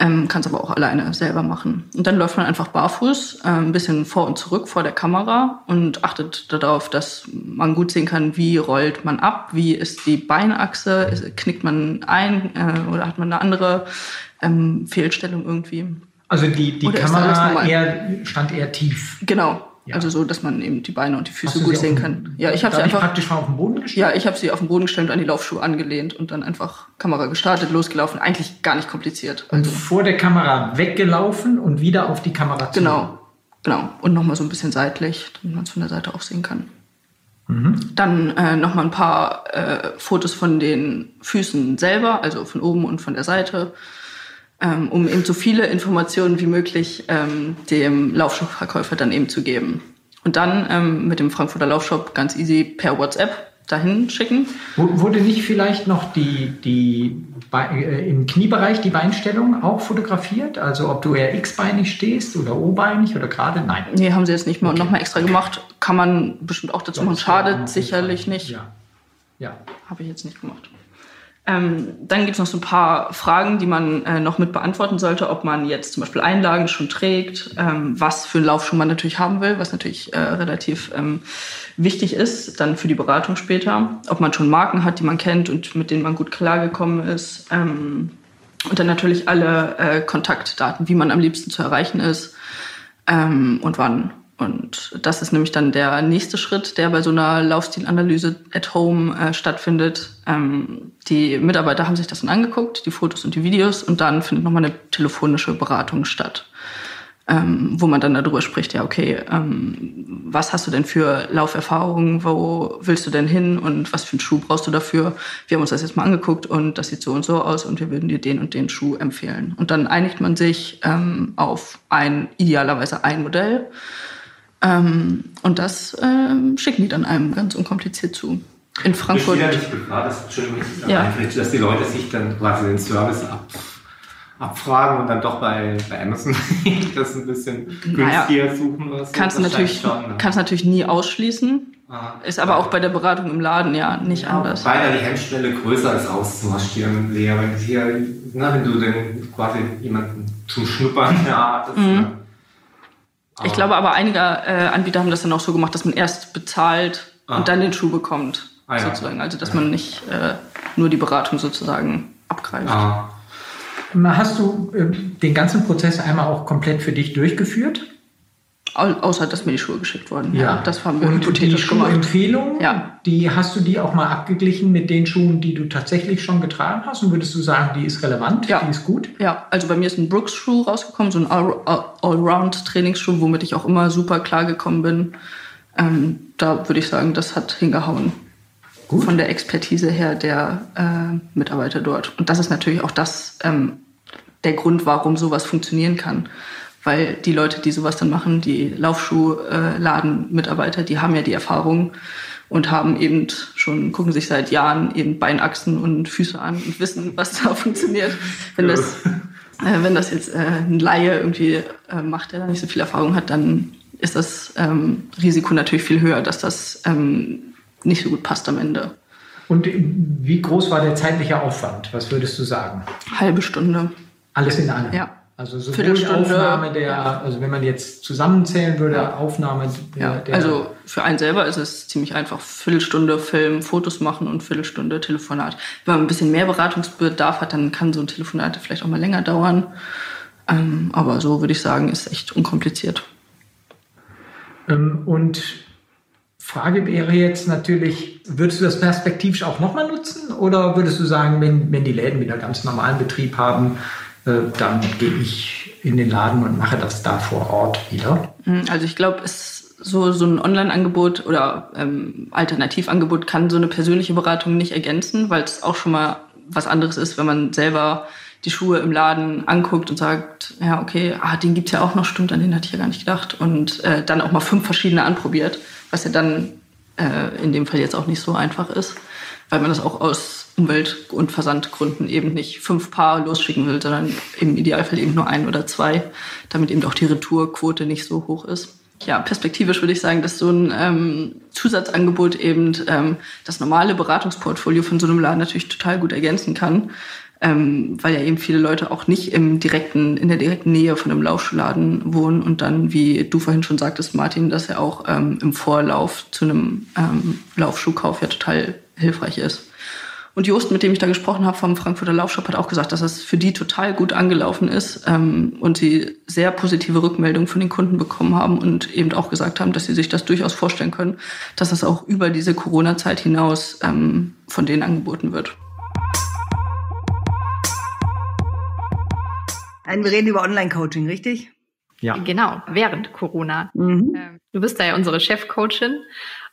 Ähm, kann es aber auch alleine selber machen. Und dann läuft man einfach barfuß, äh, ein bisschen vor und zurück vor der Kamera und achtet darauf, dass man gut sehen kann, wie rollt man ab, wie ist die Beinachse, knickt man ein äh, oder hat man eine andere ähm, Fehlstellung irgendwie. Also die, die Oder Kamera eher, stand eher tief. Genau. Ja. Also so, dass man eben die Beine und die Füße gut sehen kann. Ja, ich habe sie einfach. praktisch mal auf den Boden gestellt. Ja, ich habe sie auf den Boden gestellt und an die Laufschuhe angelehnt und dann einfach Kamera gestartet, losgelaufen. Eigentlich gar nicht kompliziert. Und vor der Kamera weggelaufen und wieder auf die Kamera zu. Genau, genau. Und nochmal so ein bisschen seitlich, damit man es von der Seite auch sehen kann. Dann äh, nochmal ein paar äh, Fotos von den Füßen selber, also von oben und von der Seite, ähm, um eben so viele Informationen wie möglich ähm, dem Laufschuhverkäufer dann eben zu geben. Und dann ähm, mit dem Frankfurter Laufshop ganz easy per WhatsApp dahin schicken. Wurde nicht vielleicht noch die, die Be äh, im Kniebereich die Beinstellung auch fotografiert? Also ob du eher x-beinig stehst oder o-beinig oder gerade? Nein. Nee, haben sie jetzt nicht mehr und nochmal extra gemacht. Kann man bestimmt auch dazu machen. Schadet sicherlich nicht. Ja. ja. Habe ich jetzt nicht gemacht. Ähm, dann gibt es noch so ein paar Fragen, die man äh, noch mit beantworten sollte, ob man jetzt zum Beispiel Einlagen schon trägt, ähm, was für einen Laufschuh man natürlich haben will, was natürlich äh, relativ ähm, wichtig ist, dann für die Beratung später, ob man schon Marken hat, die man kennt und mit denen man gut klargekommen ist. Ähm, und dann natürlich alle äh, Kontaktdaten, wie man am liebsten zu erreichen ist ähm, und wann. Und das ist nämlich dann der nächste Schritt, der bei so einer Laufstilanalyse at home äh, stattfindet. Ähm, die Mitarbeiter haben sich das dann angeguckt, die Fotos und die Videos, und dann findet nochmal eine telefonische Beratung statt, ähm, wo man dann darüber spricht, ja, okay, ähm, was hast du denn für Lauferfahrungen, wo willst du denn hin und was für einen Schuh brauchst du dafür? Wir haben uns das jetzt mal angeguckt und das sieht so und so aus und wir würden dir den und den Schuh empfehlen. Und dann einigt man sich ähm, auf ein, idealerweise ein Modell. Ähm, und das ähm, schicken die dann einem ganz unkompliziert zu. In Frankfurt. Ich nicht gefragt, dass, Ja. dass die Leute sich dann quasi den Service ab, abfragen und dann doch bei, bei Amazon das ein bisschen Naja, günstiger suchen oder so. Kannst du natürlich, schon, ne? kannst natürlich nie ausschließen. Ah. Ist aber auch bei der Beratung im Laden ja nicht anders. Weil da die Hemmschwelle größer ist auszumarschieren, Lea. Wenn, hier, na, wenn du dann quasi jemanden zum Schnuppern erwartest. Ne? Mhm. Ich glaube aber, einige äh, Anbieter haben das dann auch so gemacht, dass man erst bezahlt Ah. und dann den Schuh bekommt. Ah, ja. sozusagen. Also dass man nicht äh, nur die Beratung sozusagen abgreift. Ah. Hast du äh, den ganzen Prozess einmal auch komplett für dich durchgeführt? Au außer dass mir die Schuhe geschickt wurden. das haben wir Und die hypothetisch gemacht. Schuhempfehlung, Ja. die hast du die auch mal abgeglichen mit den Schuhen, die du tatsächlich schon getragen hast? Und würdest du sagen, die ist relevant, Ja. die ist gut? Ja, also bei mir ist ein Brooks-Schuh rausgekommen, so ein All- All- Allround-Trainingsschuh, womit ich auch immer super klar gekommen bin. Ähm, da würde ich sagen, das hat hingehauen. Gut. Von der Expertise her der äh, Mitarbeiter dort. Und das ist natürlich auch das, ähm, der Grund, warum sowas funktionieren kann. Weil die Leute, die sowas dann machen, die Laufschuhladen-Mitarbeiter, die haben ja die Erfahrung und haben eben schon, gucken sich seit Jahren eben Beinachsen und Füße an und wissen, was da funktioniert. Wenn das, äh, wenn das jetzt äh, ein Laie irgendwie äh, macht, der da nicht so viel Erfahrung hat, dann ist das ähm, Risiko natürlich viel höher, dass das ähm, nicht so gut passt am Ende. Und wie groß war der zeitliche Aufwand? Was würdest du sagen? Halbe Stunde. Alles in allem? Ja. Also sowohl die Aufnahme der, ja. also wenn man jetzt zusammenzählen würde, Aufnahme der, Ja, also für einen selber ist es ziemlich einfach. Viertelstunde Film, Fotos machen und Viertelstunde Telefonat. Wenn man ein bisschen mehr Beratungsbedarf hat, dann kann so ein Telefonat vielleicht auch mal länger dauern. Ähm, aber so würde ich sagen, ist echt unkompliziert. Ähm, Und Frage wäre jetzt natürlich, würdest du das perspektivisch auch nochmal nutzen oder würdest du sagen, wenn, wenn die Läden wieder ganz normalen Betrieb haben, dann gehe ich in den Laden und mache das da vor Ort wieder? Mm, Also ich glaube, es so, so ein Online-Angebot oder ähm, Alternativangebot kann so eine persönliche Beratung nicht ergänzen, weil es auch schon mal was anderes ist, wenn man selber die Schuhe im Laden anguckt und sagt, ja, okay, ah, den gibt's ja auch noch, stimmt, an den hatte ich ja gar nicht gedacht. Und äh, dann auch mal fünf verschiedene anprobiert, was ja dann äh, in dem Fall jetzt auch nicht so einfach ist, weil man das auch aus Umwelt- und Versandgründen eben nicht fünf Paar losschicken will, sondern im Idealfall eben nur ein oder zwei, damit eben auch die Retourquote nicht so hoch ist. Ja, perspektivisch würde ich sagen, dass so ein ähm, Zusatzangebot eben ähm, das normale Beratungsportfolio von so einem Laden natürlich total gut ergänzen kann, ähm, weil ja eben viele Leute auch nicht im direkten, in der direkten Nähe von einem Laufschuhladen wohnen und dann, wie du vorhin schon sagtest, Martin, dass er auch ähm, im Vorlauf zu einem ähm, Laufschuhkauf ja total hilfreich ist. Und Jost, mit dem ich da gesprochen habe vom Frankfurter Laufshop, hat auch gesagt, dass das für die total gut angelaufen ist ähm, und sie sehr positive Rückmeldungen von den Kunden bekommen haben und eben auch gesagt haben, dass sie sich das durchaus vorstellen können, dass das auch über diese Corona-Zeit hinaus ähm, von denen angeboten wird. Wir reden über Online-Coaching, richtig? Ja. Genau, während Corona. Mhm. Ähm, du bist da ja unsere Chefcoachin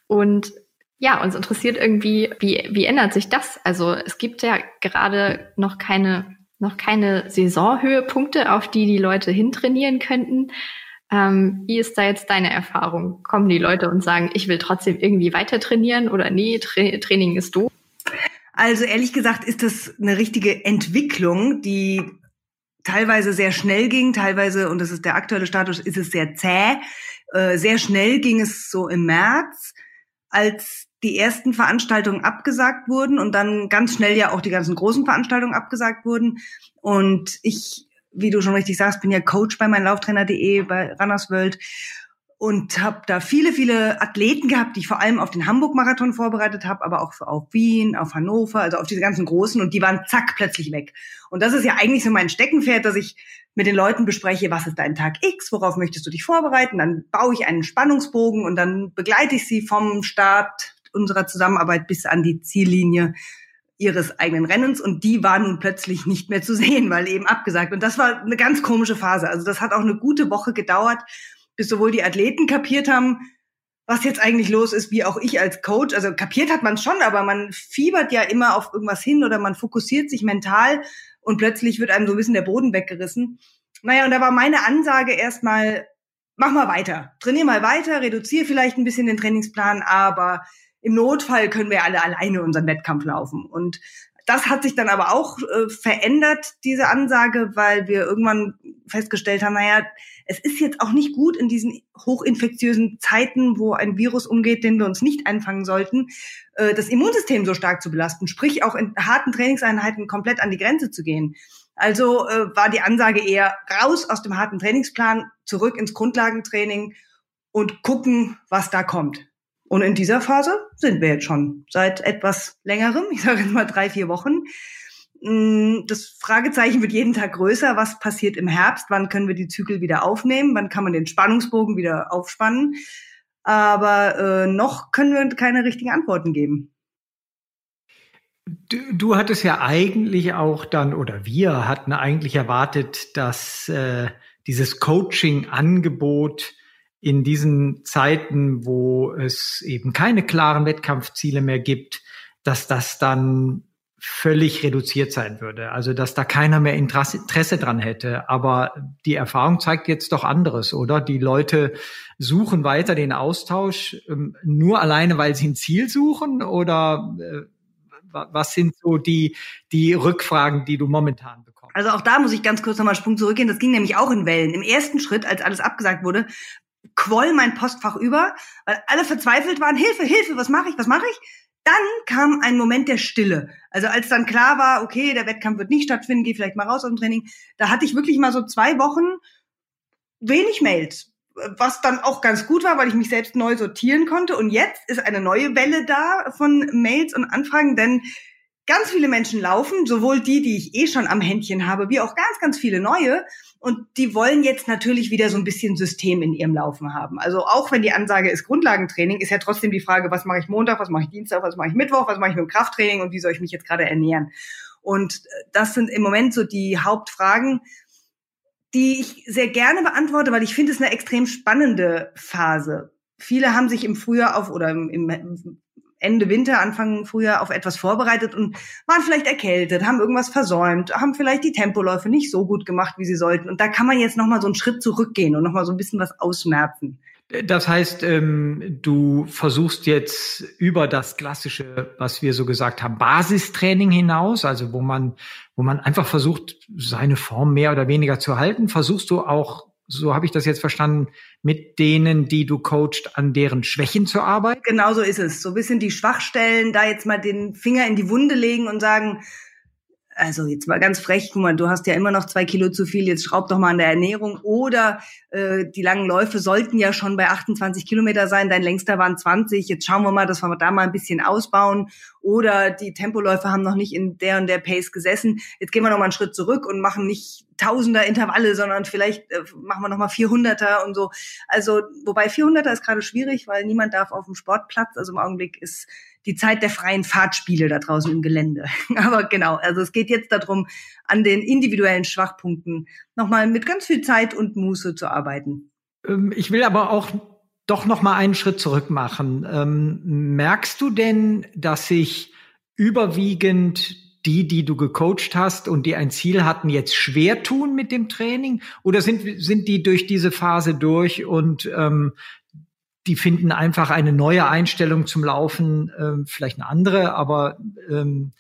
und ja, uns interessiert irgendwie, wie, wie ändert sich das? Also es gibt ja gerade noch keine, noch keine Saisonhöhepunkte, auf die die Leute hintrainieren könnten. Ähm, wie ist da jetzt deine Erfahrung? Kommen die Leute und sagen, ich will trotzdem irgendwie weiter trainieren oder nee, Tra Training ist doof? Also ehrlich gesagt ist das eine richtige Entwicklung, die teilweise sehr schnell ging, teilweise, und das ist der aktuelle Status, ist es sehr zäh. Äh, sehr schnell ging es so im März, als die ersten Veranstaltungen abgesagt wurden und dann ganz schnell ja auch die ganzen großen Veranstaltungen abgesagt wurden. Und ich, wie du schon richtig sagst, bin ja Coach bei meinlauftrainer.de, bei Runners World und habe da viele, viele Athleten gehabt, die ich vor allem auf den Hamburg-Marathon vorbereitet habe, aber auch auf Wien, auf Hannover, also auf diese ganzen großen und die waren zack plötzlich weg. Und das ist ja eigentlich so mein Steckenpferd, dass ich mit den Leuten bespreche, was ist dein Tag X, worauf möchtest du dich vorbereiten, dann baue ich einen Spannungsbogen und dann begleite ich sie vom Start unserer Zusammenarbeit bis an die Ziellinie ihres eigenen Rennens und die war nun plötzlich nicht mehr zu sehen, weil eben abgesagt. Und das war eine ganz komische Phase. Also das hat auch eine gute Woche gedauert, bis sowohl die Athleten kapiert haben, was jetzt eigentlich los ist, wie auch ich als Coach. Also kapiert hat man schon, aber man fiebert ja immer auf irgendwas hin oder man fokussiert sich mental und plötzlich wird einem so ein bisschen der Boden weggerissen. Naja, und da war meine Ansage erstmal, mach mal weiter. Trainier mal weiter, reduziere vielleicht ein bisschen den Trainingsplan, aber im Notfall können wir alle alleine unseren Wettkampf laufen. Und das hat sich dann aber auch äh, verändert, diese Ansage, weil wir irgendwann festgestellt haben, naja, es ist jetzt auch nicht gut in diesen hochinfektiösen Zeiten, wo ein Virus umgeht, den wir uns nicht einfangen sollten, äh, das Immunsystem so stark zu belasten, sprich auch in harten Trainingseinheiten komplett an die Grenze zu gehen. Also äh, war die Ansage eher raus aus dem harten Trainingsplan, zurück ins Grundlagentraining und gucken, was da kommt. Und in dieser Phase sind wir jetzt schon seit etwas längerem, ich sage jetzt mal drei, vier Wochen. Mm, das Fragezeichen wird jeden Tag größer. Was passiert im Herbst? Wann können wir die Zügel wieder aufnehmen? Wann kann man den Spannungsbogen wieder aufspannen? Aber äh, noch können wir keine richtigen Antworten geben. Du, du hattest ja eigentlich auch dann, oder wir hatten eigentlich erwartet, dass äh, dieses Coaching-Angebot in diesen Zeiten, wo es eben keine klaren Wettkampfziele mehr gibt, dass das dann völlig reduziert sein würde. Also dass da keiner mehr Interesse dran hätte. Aber die Erfahrung zeigt jetzt doch anderes, oder? Die Leute suchen weiter den Austausch ähm, nur alleine, weil sie ein Ziel suchen? Oder äh, was sind so die, die Rückfragen, die du momentan bekommst? Also auch da muss ich ganz kurz nochmal Sprung zurückgehen. Das ging nämlich auch in Wellen. Im ersten Schritt, als alles abgesagt wurde, quoll mein Postfach über, weil alle verzweifelt waren, Hilfe, Hilfe, was mache ich, was mache ich? Dann kam ein Moment der Stille. Also als dann klar war, okay, der Wettkampf wird nicht stattfinden, geh vielleicht mal raus aus dem Training, da hatte ich wirklich mal so zwei Wochen wenig Mails, was dann auch ganz gut war, weil ich mich selbst neu sortieren konnte. Und jetzt ist eine neue Welle da von Mails und Anfragen, denn ganz viele Menschen laufen, sowohl die, die ich eh schon am Händchen habe, wie auch ganz, ganz viele neue. Und die wollen jetzt natürlich wieder so ein bisschen System in ihrem Laufen haben. Also auch wenn die Ansage ist Grundlagentraining, ist ja trotzdem die Frage, was mache ich Montag, was mache ich Dienstag, was mache ich Mittwoch, was mache ich mit dem Krafttraining und wie soll ich mich jetzt gerade ernähren? Und das sind im Moment so die Hauptfragen, die ich sehr gerne beantworte, weil ich finde es eine extrem spannende Phase. Viele haben sich im Frühjahr auf oder im, im Ende Winter, Anfang Frühjahr auf etwas vorbereitet und waren vielleicht erkältet, haben irgendwas versäumt, haben vielleicht die Tempoläufe nicht so gut gemacht, wie sie sollten. Und da kann man jetzt nochmal so einen Schritt zurückgehen und nochmal so ein bisschen was ausmerzen. Das heißt, ähm, du versuchst jetzt über das klassische, was wir so gesagt haben, Basistraining hinaus, also wo man, wo man einfach versucht, seine Form mehr oder weniger zu halten, versuchst du auch so habe ich das jetzt verstanden, mit denen, die du coacht, an deren Schwächen zu arbeiten? Genau so ist es. So ein bisschen die Schwachstellen, da jetzt mal den Finger in die Wunde legen und sagen, also jetzt mal ganz frech, guck mal, du hast ja immer noch zwei Kilo zu viel, jetzt schraub doch mal an der Ernährung. Oder äh, die langen Läufe sollten ja schon bei 28 Kilometer sein, dein längster waren 20, jetzt schauen wir mal, dass wir da mal ein bisschen ausbauen. oder die Tempoläufer haben noch nicht in der und der Pace gesessen. Jetzt gehen wir noch mal einen Schritt zurück und machen nicht Tausender Intervalle, sondern vielleicht äh, machen wir noch mal 400er und so. Also wobei 400er ist gerade schwierig, weil niemand darf auf dem Sportplatz. Also im Augenblick ist die Zeit der freien Fahrtspiele da draußen im Gelände. Aber genau, also es geht jetzt darum, an den individuellen Schwachpunkten nochmal mit ganz viel Zeit und Muße zu arbeiten. Ähm, ich will aber auch doch noch mal einen Schritt zurück machen. Ähm, merkst du denn, dass sich überwiegend die, die du gecoacht hast und die ein Ziel hatten, jetzt schwer tun mit dem Training? Oder sind, sind die durch diese Phase durch und ähm, die finden einfach eine neue Einstellung zum Laufen, ähm, vielleicht eine andere, aber ähm,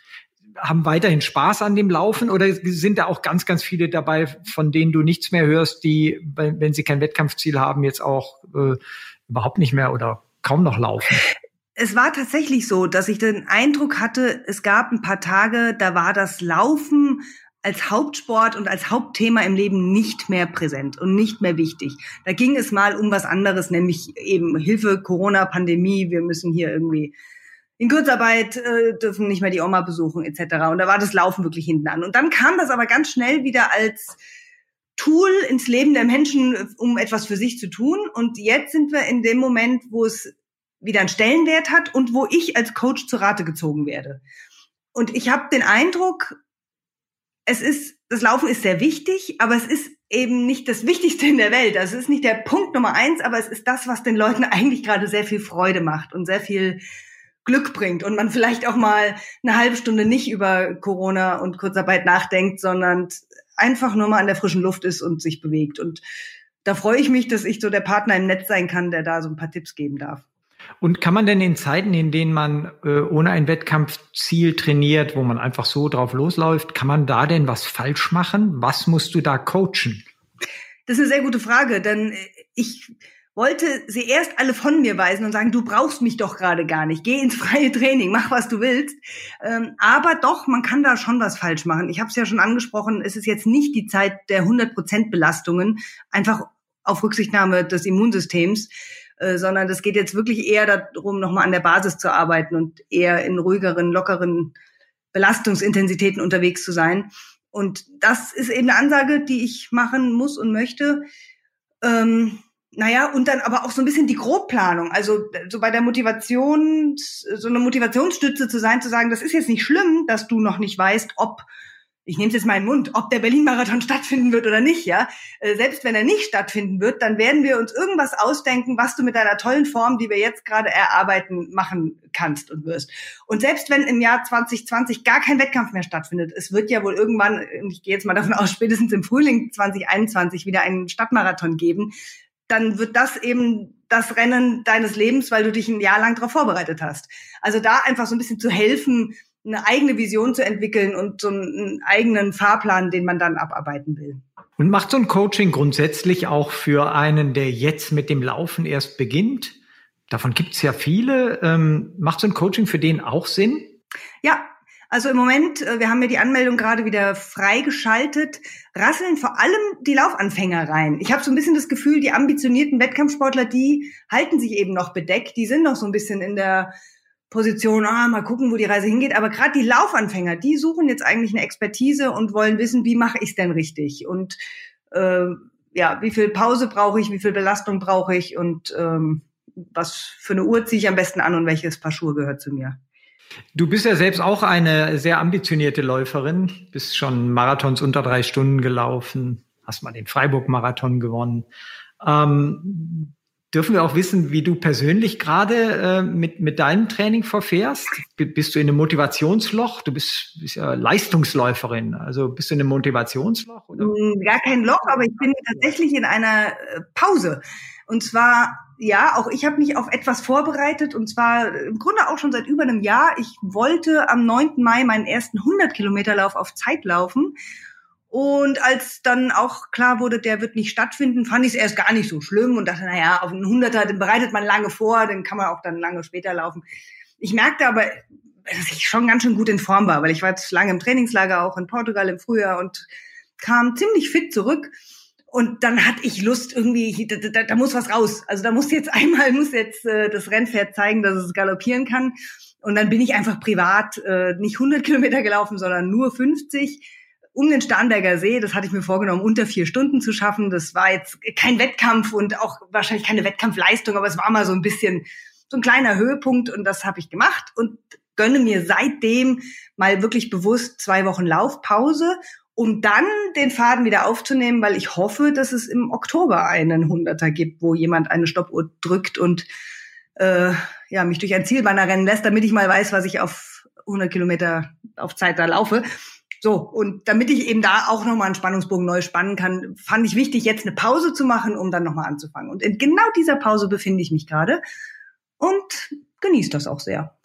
haben weiterhin Spaß an dem Laufen oder sind da auch ganz, ganz viele dabei, von denen du nichts mehr hörst, die, wenn sie kein Wettkampfziel haben, jetzt auch äh, überhaupt nicht mehr oder kaum noch laufen? Es war tatsächlich so, dass ich den Eindruck hatte, es gab ein paar Tage, da war das Laufen als Hauptsport und als Hauptthema im Leben nicht mehr präsent und nicht mehr wichtig. Da ging es mal um was anderes, nämlich eben Hilfe, Corona, Pandemie, wir müssen hier irgendwie in Kurzarbeit äh, dürfen nicht mehr die Oma besuchen etc. Und da war das Laufen wirklich hinten an. Und dann kam das aber ganz schnell wieder als Tool ins Leben der Menschen, um etwas für sich zu tun. Und jetzt sind wir in dem Moment, wo es wieder einen Stellenwert hat und wo ich als Coach zur Rate gezogen werde. Und ich habe den Eindruck, es ist, das Laufen ist sehr wichtig, aber es ist eben nicht das Wichtigste in der Welt. Also es ist nicht der Punkt Nummer eins, aber es ist das, was den Leuten eigentlich gerade sehr viel Freude macht und sehr viel Glück bringt und man vielleicht auch mal eine halbe Stunde nicht über Corona und Kurzarbeit nachdenkt, sondern einfach nur mal an der frischen Luft ist und sich bewegt. Und da freue ich mich, dass ich so der Partner im Netz sein kann, der da so ein paar Tipps geben darf. Und kann man denn in Zeiten, in denen man äh, ohne ein Wettkampfziel trainiert, wo man einfach so drauf losläuft, kann man da denn was falsch machen? Was musst du da coachen? Das ist eine sehr gute Frage, denn ich wollte sie erst alle von mir weisen und sagen, du brauchst mich doch gerade gar nicht. Geh ins freie Training, mach was du willst. Ähm, aber doch, man kann da schon was falsch machen. Ich habe es ja schon angesprochen, es ist jetzt nicht die Zeit der 100% Belastungen, einfach auf Rücksichtnahme des Immunsystems, äh, sondern es geht jetzt wirklich eher darum, nochmal an der Basis zu arbeiten und eher in ruhigeren, lockeren Belastungsintensitäten unterwegs zu sein. Und das ist eben eine Ansage, die ich machen muss und möchte. Ähm, naja, und dann aber auch so ein bisschen die Grobplanung. Also so bei der Motivation, so eine Motivationsstütze zu sein, zu sagen, das ist jetzt nicht schlimm, dass du noch nicht weißt, ob, ich nehme es jetzt mal in den Mund, ob der Berlin-Marathon stattfinden wird oder nicht, ja. Äh, selbst wenn er nicht stattfinden wird, dann werden wir uns irgendwas ausdenken, was du mit deiner tollen Form, die wir jetzt gerade erarbeiten, machen kannst und wirst. Und selbst wenn im Jahr 2020 gar kein Wettkampf mehr stattfindet, es wird ja wohl irgendwann, ich gehe jetzt mal davon aus, spätestens im Frühling 2021 wieder einen Stadtmarathon geben, dann wird das eben das Rennen deines Lebens, weil du dich ein Jahr lang darauf vorbereitet hast. Also da einfach so ein bisschen zu helfen, eine eigene Vision zu entwickeln und so einen eigenen Fahrplan, den man dann abarbeiten will. Und macht so ein Coaching grundsätzlich auch für einen, der jetzt mit dem Laufen erst beginnt? Davon gibt es ja viele. Ähm, macht so ein Coaching für den auch Sinn? Ja, also im Moment, äh, wir haben ja die Anmeldung gerade wieder freigeschaltet, rasseln vor allem die Laufanfänger rein. Ich habe so ein bisschen das Gefühl, die ambitionierten Wettkampfsportler, die halten sich eben noch bedeckt, die sind noch so ein bisschen in der Position, ah, mal gucken, wo die Reise hingeht. Aber gerade die Laufanfänger, die suchen jetzt eigentlich eine Expertise und wollen wissen, wie mache ich es denn richtig? Und äh, ja, wie viel Pause brauche ich, wie viel Belastung brauche ich und ähm, was für eine Uhr ziehe ich am besten an und welches Paar Schuhe gehört zu mir. Du bist ja selbst auch eine sehr ambitionierte Läuferin, bist schon Marathons unter drei Stunden gelaufen, hast mal den Freiburg-Marathon gewonnen. Ähm, dürfen wir auch wissen, wie du persönlich gerade äh, mit, mit deinem Training verfährst? B bist du in einem Motivationsloch? Du bist, bist ja Leistungsläuferin, also bist du in einem Motivationsloch? Oder? Mm, gar kein Loch, aber ich bin tatsächlich in einer äh, Pause. Und zwar ja, auch ich habe mich auf etwas vorbereitet und zwar im Grunde auch schon seit über einem Jahr. Ich wollte am 9. Mai meinen ersten 100 Kilometer Lauf auf Zeit laufen. Und als dann auch klar wurde, der wird nicht stattfinden, fand ich es erst gar nicht so schlimm und dachte, naja, auf einen 100er, den bereitet man lange vor, den kann man auch dann lange später laufen. Ich merkte aber, dass ich schon ganz schön gut in Form war, weil ich war jetzt lange im Trainingslager, auch in Portugal im Frühjahr und kam ziemlich fit zurück. Und dann hatte ich Lust irgendwie, da, da, da muss was raus. Also da muss jetzt einmal, muss jetzt äh, das Rennpferd zeigen, dass es galoppieren kann. Und dann bin ich einfach privat äh, nicht 100 Kilometer gelaufen, sondern nur 50 um den Starnberger See. Das hatte ich mir vorgenommen, unter vier Stunden zu schaffen. Das war jetzt kein Wettkampf und auch wahrscheinlich keine Wettkampfleistung, aber es war mal so ein bisschen so ein kleiner Höhepunkt und das habe ich gemacht und gönne mir seitdem mal wirklich bewusst zwei Wochen Laufpause, um dann den Faden wieder aufzunehmen, weil ich hoffe, dass es im Oktober einen Hunderter gibt, wo jemand eine Stoppuhr drückt und äh, ja mich durch ein Zielbanner rennen lässt, damit ich mal weiß, was ich auf 100 Kilometer auf Zeit da laufe. So, und damit ich eben da auch nochmal einen Spannungsbogen neu spannen kann, fand ich wichtig, jetzt eine Pause zu machen, um dann nochmal anzufangen. Und in genau dieser Pause befinde ich mich gerade und genieße das auch sehr.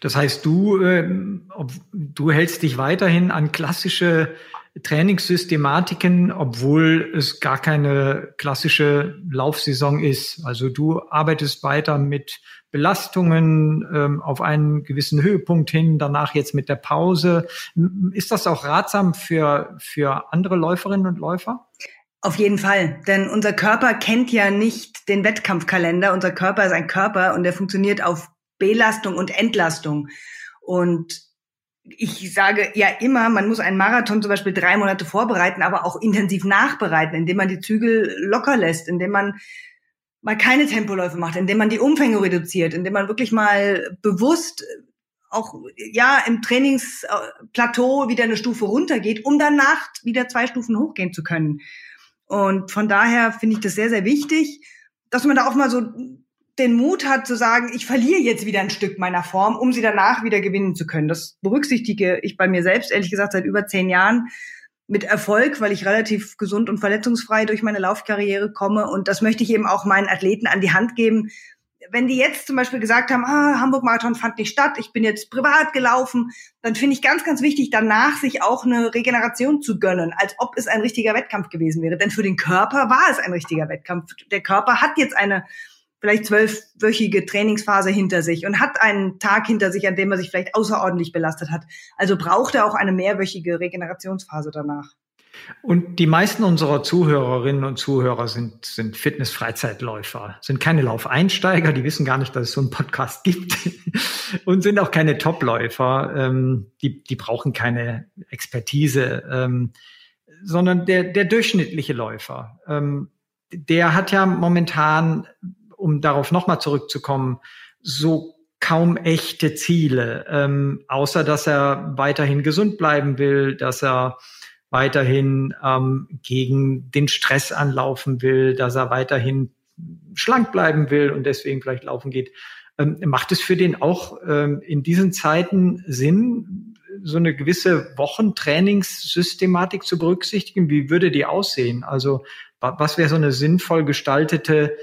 Das heißt, du, äh, ob, du hältst dich weiterhin an klassische Trainingssystematiken, obwohl es gar keine klassische Laufsaison ist. Also du arbeitest weiter mit Belastungen ähm, auf einen gewissen Höhepunkt hin, danach jetzt mit der Pause. Ist das auch ratsam für, für andere Läuferinnen und Läufer? Auf jeden Fall, denn unser Körper kennt ja nicht den Wettkampfkalender. Unser Körper ist ein Körper und der funktioniert auf Belastung und Entlastung. Und ich sage ja immer, man muss einen Marathon zum Beispiel drei Monate vorbereiten, aber auch intensiv nachbereiten, indem man die Zügel locker lässt, indem man mal keine Tempoläufe macht, indem man die Umfänge reduziert, indem man wirklich mal bewusst auch ja im Trainingsplateau wieder eine Stufe runtergeht, um danach wieder zwei Stufen hochgehen zu können. Und von daher finde ich das sehr, sehr wichtig, dass man da auch mal so den Mut hat zu sagen, ich verliere jetzt wieder ein Stück meiner Form, um sie danach wieder gewinnen zu können. Das berücksichtige ich bei mir selbst, ehrlich gesagt, seit über zehn Jahren mit Erfolg, weil ich relativ gesund und verletzungsfrei durch meine Laufkarriere komme. Und das möchte ich eben auch meinen Athleten an die Hand geben. Wenn die jetzt zum Beispiel gesagt haben, ah, Hamburg Marathon fand nicht statt, ich bin jetzt privat gelaufen, dann finde ich ganz, ganz wichtig, danach sich auch eine Regeneration zu gönnen, als ob es ein richtiger Wettkampf gewesen wäre. Denn für den Körper war es ein richtiger Wettkampf. Der Körper hat jetzt eine vielleicht zwölfwöchige Trainingsphase hinter sich und hat einen Tag hinter sich, an dem er sich vielleicht außerordentlich belastet hat. Also braucht er auch eine mehrwöchige Regenerationsphase danach. Und die meisten unserer Zuhörerinnen und Zuhörer sind, sind Fitness-Freizeitläufer, sind keine Laufeinsteiger, die wissen gar nicht, dass es so einen Podcast gibt und sind auch keine Topläufer, ähm, die, die brauchen keine Expertise, ähm, sondern der, der durchschnittliche Läufer, ähm, der hat ja momentan um darauf nochmal zurückzukommen, so kaum echte Ziele, ähm, außer dass er weiterhin gesund bleiben will, dass er weiterhin ähm, gegen den Stress anlaufen will, dass er weiterhin schlank bleiben will und deswegen vielleicht laufen geht. Ähm, macht es für den auch ähm, in diesen Zeiten Sinn, so eine gewisse Wochentrainingssystematik zu berücksichtigen? Wie würde die aussehen? Also was wäre so eine sinnvoll gestaltete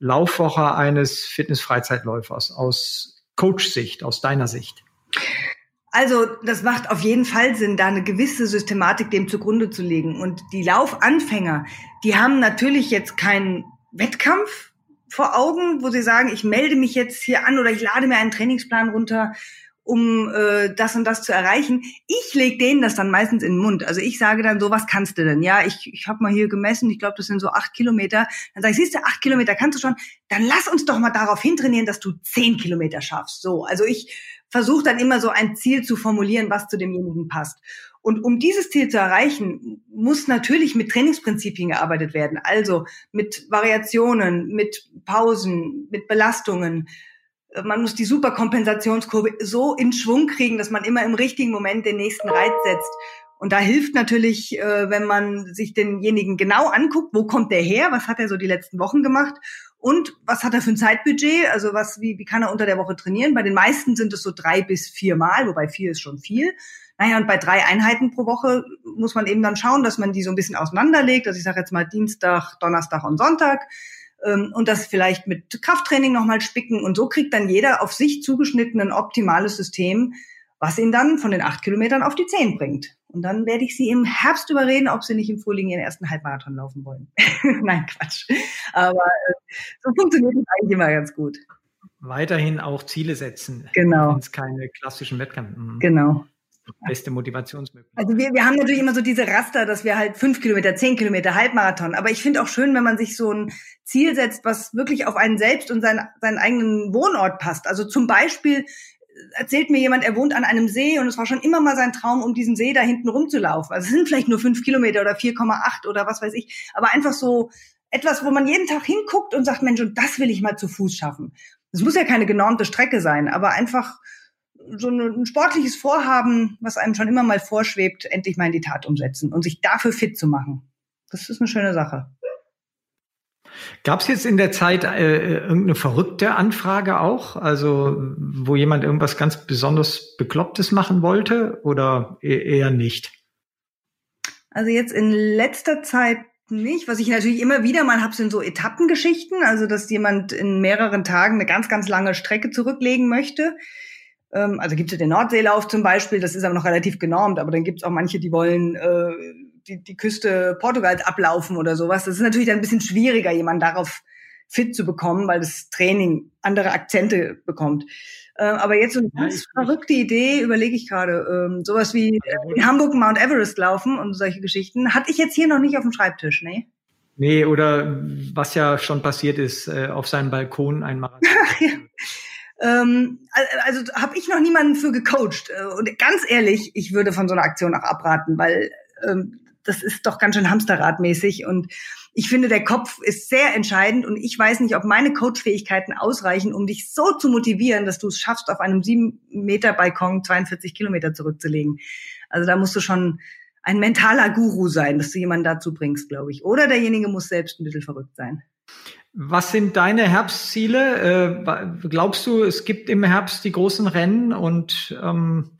Laufwoche eines Fitness-Freizeitläufers aus Coach-Sicht, aus deiner Sicht? Also das macht auf jeden Fall Sinn, da eine gewisse Systematik dem zugrunde zu legen. Und die Laufanfänger, die haben natürlich jetzt keinen Wettkampf vor Augen, wo sie sagen, ich melde mich jetzt hier an oder ich lade mir einen Trainingsplan runter um äh, das und das zu erreichen. Ich leg denen das dann meistens in den Mund. Also ich sage dann so, was kannst du denn? Ja, ich, ich habe mal hier gemessen, ich glaube, das sind so acht Kilometer. Dann sage ich, siehst du, acht Kilometer kannst du schon. Dann lass uns doch mal darauf hintrainieren, dass du zehn Kilometer schaffst. So, also ich versuche dann immer so ein Ziel zu formulieren, was zu demjenigen passt. Und um dieses Ziel zu erreichen, muss natürlich mit Trainingsprinzipien gearbeitet werden. Also mit Variationen, mit Pausen, mit Belastungen, man muss die Superkompensationskurve so in Schwung kriegen, dass man immer im richtigen Moment den nächsten Reiz setzt. Und da hilft natürlich, äh, wenn man sich denjenigen genau anguckt, wo kommt der her, was hat er so die letzten Wochen gemacht und was hat er für ein Zeitbudget, also was, wie, wie kann er unter der Woche trainieren. Bei den meisten sind es so drei bis vier Mal, wobei vier ist schon viel. Naja, und bei drei Einheiten pro Woche muss man eben dann schauen, dass man die so ein bisschen auseinanderlegt. Also ich sage jetzt mal Dienstag, Donnerstag und Sonntag ähm, und das vielleicht mit Krafttraining nochmal spicken. Und so kriegt dann jeder auf sich zugeschnitten ein optimales System, was ihn dann von den acht Kilometern auf die zehn bringt. Und dann werde ich sie im Herbst überreden, ob sie nicht im Frühling ihren ersten Halbmarathon laufen wollen. Nein, Quatsch. Aber äh, so funktioniert es eigentlich immer ganz gut. Weiterhin auch Ziele setzen. Genau. Wenn es keine klassischen Wettkämpfe. Mhm. Genau beste Motivationsmöglichkeit. Also wir, wir haben natürlich immer so diese Raster, dass wir halt fünf Kilometer, zehn Kilometer, Halbmarathon. Aber ich finde auch schön, wenn man sich so ein Ziel setzt, was wirklich auf einen selbst und seinen, seinen eigenen Wohnort passt. Also zum Beispiel erzählt mir jemand, er wohnt an einem See und es war schon immer mal sein Traum, um diesen See da hinten rumzulaufen. Also es sind vielleicht nur fünf Kilometer oder 4,8 oder was weiß ich, aber einfach so etwas, wo man jeden Tag hinguckt und sagt, Mensch, und das will ich mal zu Fuß schaffen. Es muss ja keine genormte Strecke sein, aber einfach so ein sportliches Vorhaben, was einem schon immer mal vorschwebt, endlich mal in die Tat umsetzen und sich dafür fit zu machen. Das ist eine schöne Sache. Gab es jetzt in der Zeit äh, irgendeine verrückte Anfrage auch, also wo jemand irgendwas ganz besonders Beklopptes machen wollte oder e-, eher nicht? Also jetzt in letzter Zeit nicht. Was ich natürlich immer wieder mal habe, sind so Etappengeschichten, also dass jemand in mehreren Tagen eine ganz, ganz lange Strecke zurücklegen möchte. Ähm, also gibt es den Nordseelauf zum Beispiel, das ist aber noch relativ genormt, aber dann gibt es auch manche, die wollen äh, die, die Küste Portugals ablaufen oder sowas. Das ist natürlich dann ein bisschen schwieriger, jemanden darauf fit zu bekommen, weil das Training andere Akzente bekommt. Ähm, aber jetzt so eine ganz verrückte Idee, überlege ich gerade. Ähm, sowas wie äh, in Hamburg Mount Everest laufen und solche Geschichten. Hatte ich jetzt hier noch nicht auf dem Schreibtisch, ne? Nee, oder was ja schon passiert ist, äh, auf seinem Balkon ein Marathon. Ähm, also habe ich noch niemanden für gecoacht. Äh, und ganz ehrlich, ich würde von so einer Aktion auch abraten, weil ähm, das ist doch ganz schön Hamsterradmäßig und ich finde, der Kopf ist sehr entscheidend und ich weiß nicht, ob meine Coachfähigkeiten ausreichen, um dich so zu motivieren, dass du es schaffst, auf einem sieben Meter Balkon 42 Kilometer zurückzulegen. Also da musst du schon ein mentaler Guru sein, dass du jemanden dazu bringst, glaube ich. Oder derjenige muss selbst ein bisschen verrückt sein. Was sind deine Herbstziele? Äh, glaubst du, es gibt im Herbst die großen Rennen und ähm,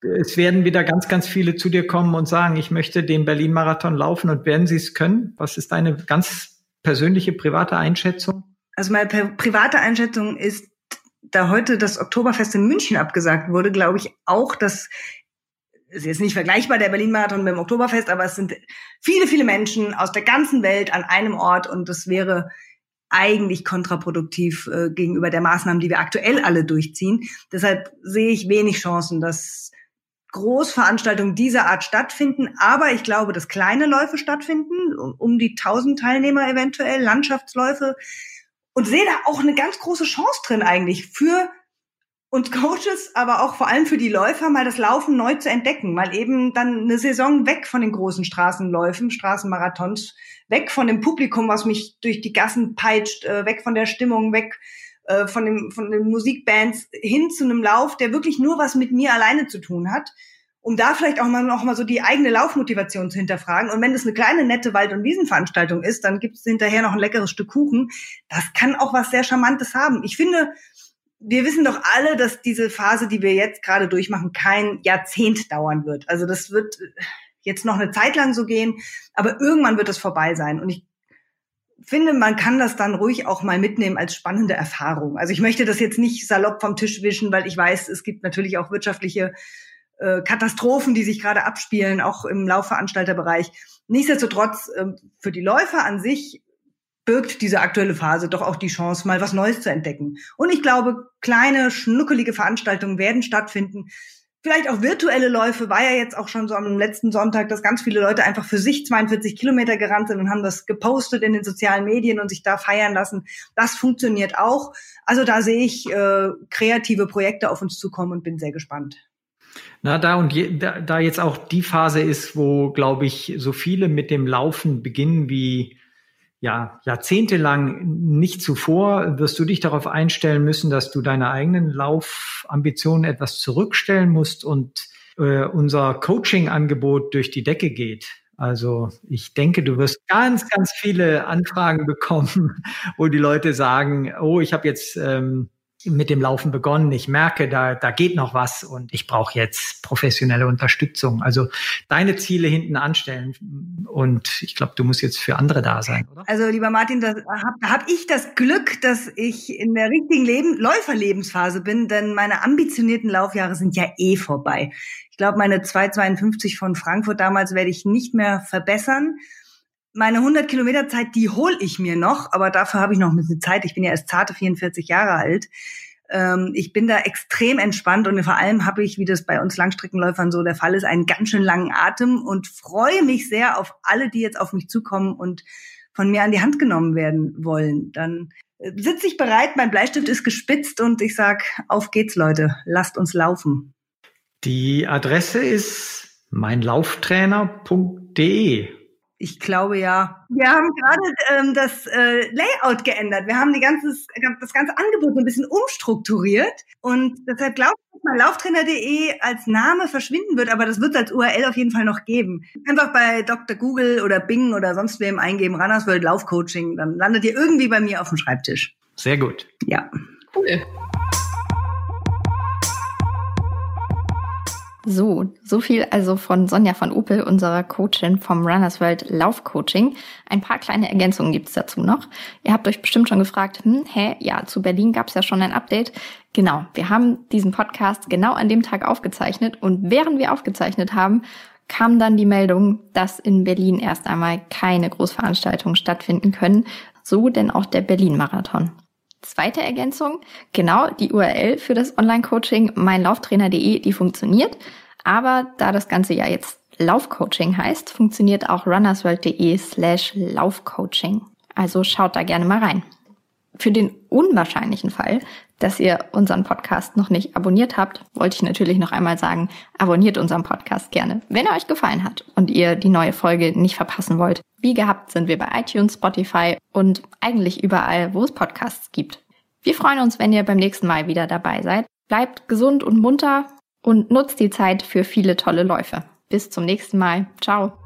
es werden wieder ganz, ganz viele zu dir kommen und sagen, ich möchte den Berlin-Marathon laufen und werden sie es können? Was ist deine ganz persönliche, private Einschätzung? Also meine private Einschätzung ist, da heute das Oktoberfest in München abgesagt wurde, glaube ich auch, dass ist jetzt nicht vergleichbar der Berlin-Marathon mit dem Oktoberfest, aber es sind viele, viele Menschen aus der ganzen Welt an einem Ort und das wäre eigentlich kontraproduktiv äh, gegenüber der Maßnahmen, die wir aktuell alle durchziehen. Deshalb sehe ich wenig Chancen, dass Großveranstaltungen dieser Art stattfinden, aber ich glaube, dass kleine Läufe stattfinden, um, um die 1000 Teilnehmer eventuell, Landschaftsläufe und sehe da auch eine ganz große Chance drin eigentlich für uns Coaches, aber auch vor allem für die Läufer, mal das Laufen neu zu entdecken, mal eben dann eine Saison weg von den großen Straßenläufen, Straßenmarathons, weg von dem Publikum, was mich durch die Gassen peitscht, äh, weg von der Stimmung, weg äh, von, dem, von den Musikbands hin zu einem Lauf, der wirklich nur was mit mir alleine zu tun hat, um da vielleicht auch mal noch mal so die eigene Laufmotivation zu hinterfragen. Und wenn es eine kleine nette Wald- und Wiesenveranstaltung ist, dann gibt es hinterher noch ein leckeres Stück Kuchen. Das kann auch was sehr Charmantes haben. Ich finde, wir wissen doch alle, dass diese Phase, die wir jetzt gerade durchmachen, kein Jahrzehnt dauern wird. Also das wird jetzt noch eine Zeit lang so gehen, aber irgendwann wird es vorbei sein. Und ich finde, man kann das dann ruhig auch mal mitnehmen als spannende Erfahrung. Also ich möchte das jetzt nicht salopp vom Tisch wischen, weil ich weiß, es gibt natürlich auch wirtschaftliche äh, Katastrophen, die sich gerade abspielen, auch im Laufveranstalterbereich. Nichtsdestotrotz, äh, für die Läufer an sich birgt diese aktuelle Phase doch auch die Chance, mal was Neues zu entdecken. Und ich glaube, kleine, schnuckelige Veranstaltungen werden stattfinden, vielleicht auch virtuelle Läufe, war ja jetzt auch schon so am letzten Sonntag, dass ganz viele Leute einfach für sich 42 Kilometer gerannt sind und haben das gepostet in den sozialen Medien und sich da feiern lassen. Das funktioniert auch. Also da sehe ich äh, kreative Projekte auf uns zukommen und bin sehr gespannt. Na, da und je, da, da jetzt auch die Phase ist, wo, glaube ich, so viele mit dem Laufen beginnen wie ja, jahrzehntelang nicht zuvor, wirst du dich darauf einstellen müssen, dass du deine eigenen Laufambitionen etwas zurückstellen musst und äh, unser Coaching-Angebot durch die Decke geht. Also ich denke, du wirst ganz, ganz viele Anfragen bekommen, wo die Leute sagen, oh, ich habe jetzt ähm, mit dem Laufen begonnen. Ich merke, da, da geht noch was und ich brauche jetzt professionelle Unterstützung. Also deine Ziele hinten anstellen und ich glaube, du musst jetzt für andere da sein, oder? Also lieber Martin, da habe hab ich das Glück, dass ich in der richtigen Leben Läuferlebensphase bin, denn meine ambitionierten Laufjahre sind ja eh vorbei. Ich glaube, meine 2,52 von Frankfurt damals werde ich nicht mehr verbessern meine 100 Kilometer Zeit, die hole ich mir noch, aber dafür habe ich noch ein bisschen Zeit. Ich bin ja erst zarte 44 Jahre alt. Ähm, ich bin da extrem entspannt und vor allem habe ich, wie das bei uns Langstreckenläufern so der Fall ist, einen ganz schön langen Atem und freue mich sehr auf alle, die jetzt auf mich zukommen und von mir an die Hand genommen werden wollen. Dann sitze ich bereit, mein Bleistift ist gespitzt und ich sag, auf geht's, Leute, lasst uns laufen. Die Adresse ist meinlauftrainer.de. Ich glaube ja. Wir haben gerade ähm, das äh, Layout geändert. Wir haben die ganzes, das ganze Angebot so ein bisschen umstrukturiert. Und deshalb glaube ich, dass mein Lauftrainer.de als Name verschwinden wird, aber das wird es als URL auf jeden Fall noch geben. Einfach bei Dr. Google oder Bing oder sonst wem eingeben, Runners World Laufcoaching, dann landet ihr irgendwie bei mir auf dem Schreibtisch. Sehr gut. Ja. Cool. So, so viel also von Sonja von Opel, unserer Coachin vom Runners World Laufcoaching. Ein paar kleine Ergänzungen gibt's dazu noch. Ihr habt euch bestimmt schon gefragt, hm, hä, ja, zu Berlin gab's ja schon ein Update. Genau, wir haben diesen Podcast genau an dem Tag aufgezeichnet und während wir aufgezeichnet haben, kam dann die Meldung, dass in Berlin erst einmal keine Großveranstaltungen stattfinden können, so denn auch der Berlin-Marathon. Zweite Ergänzung, genau die URL für das Online-Coaching meinlauftrainer.de, die funktioniert. Aber da das Ganze ja jetzt Laufcoaching heißt, funktioniert auch runnersworld.de slash Laufcoaching. Also schaut da gerne mal rein. Für den unwahrscheinlichen Fall, dass ihr unseren Podcast noch nicht abonniert habt, wollte ich natürlich noch einmal sagen, abonniert unseren Podcast gerne, wenn er euch gefallen hat und ihr die neue Folge nicht verpassen wollt. Wie gehabt sind wir bei iTunes, Spotify und eigentlich überall, wo es Podcasts gibt. Wir freuen uns, wenn ihr beim nächsten Mal wieder dabei seid. Bleibt gesund und munter und nutzt die Zeit für viele tolle Läufe. Bis zum nächsten Mal. Ciao.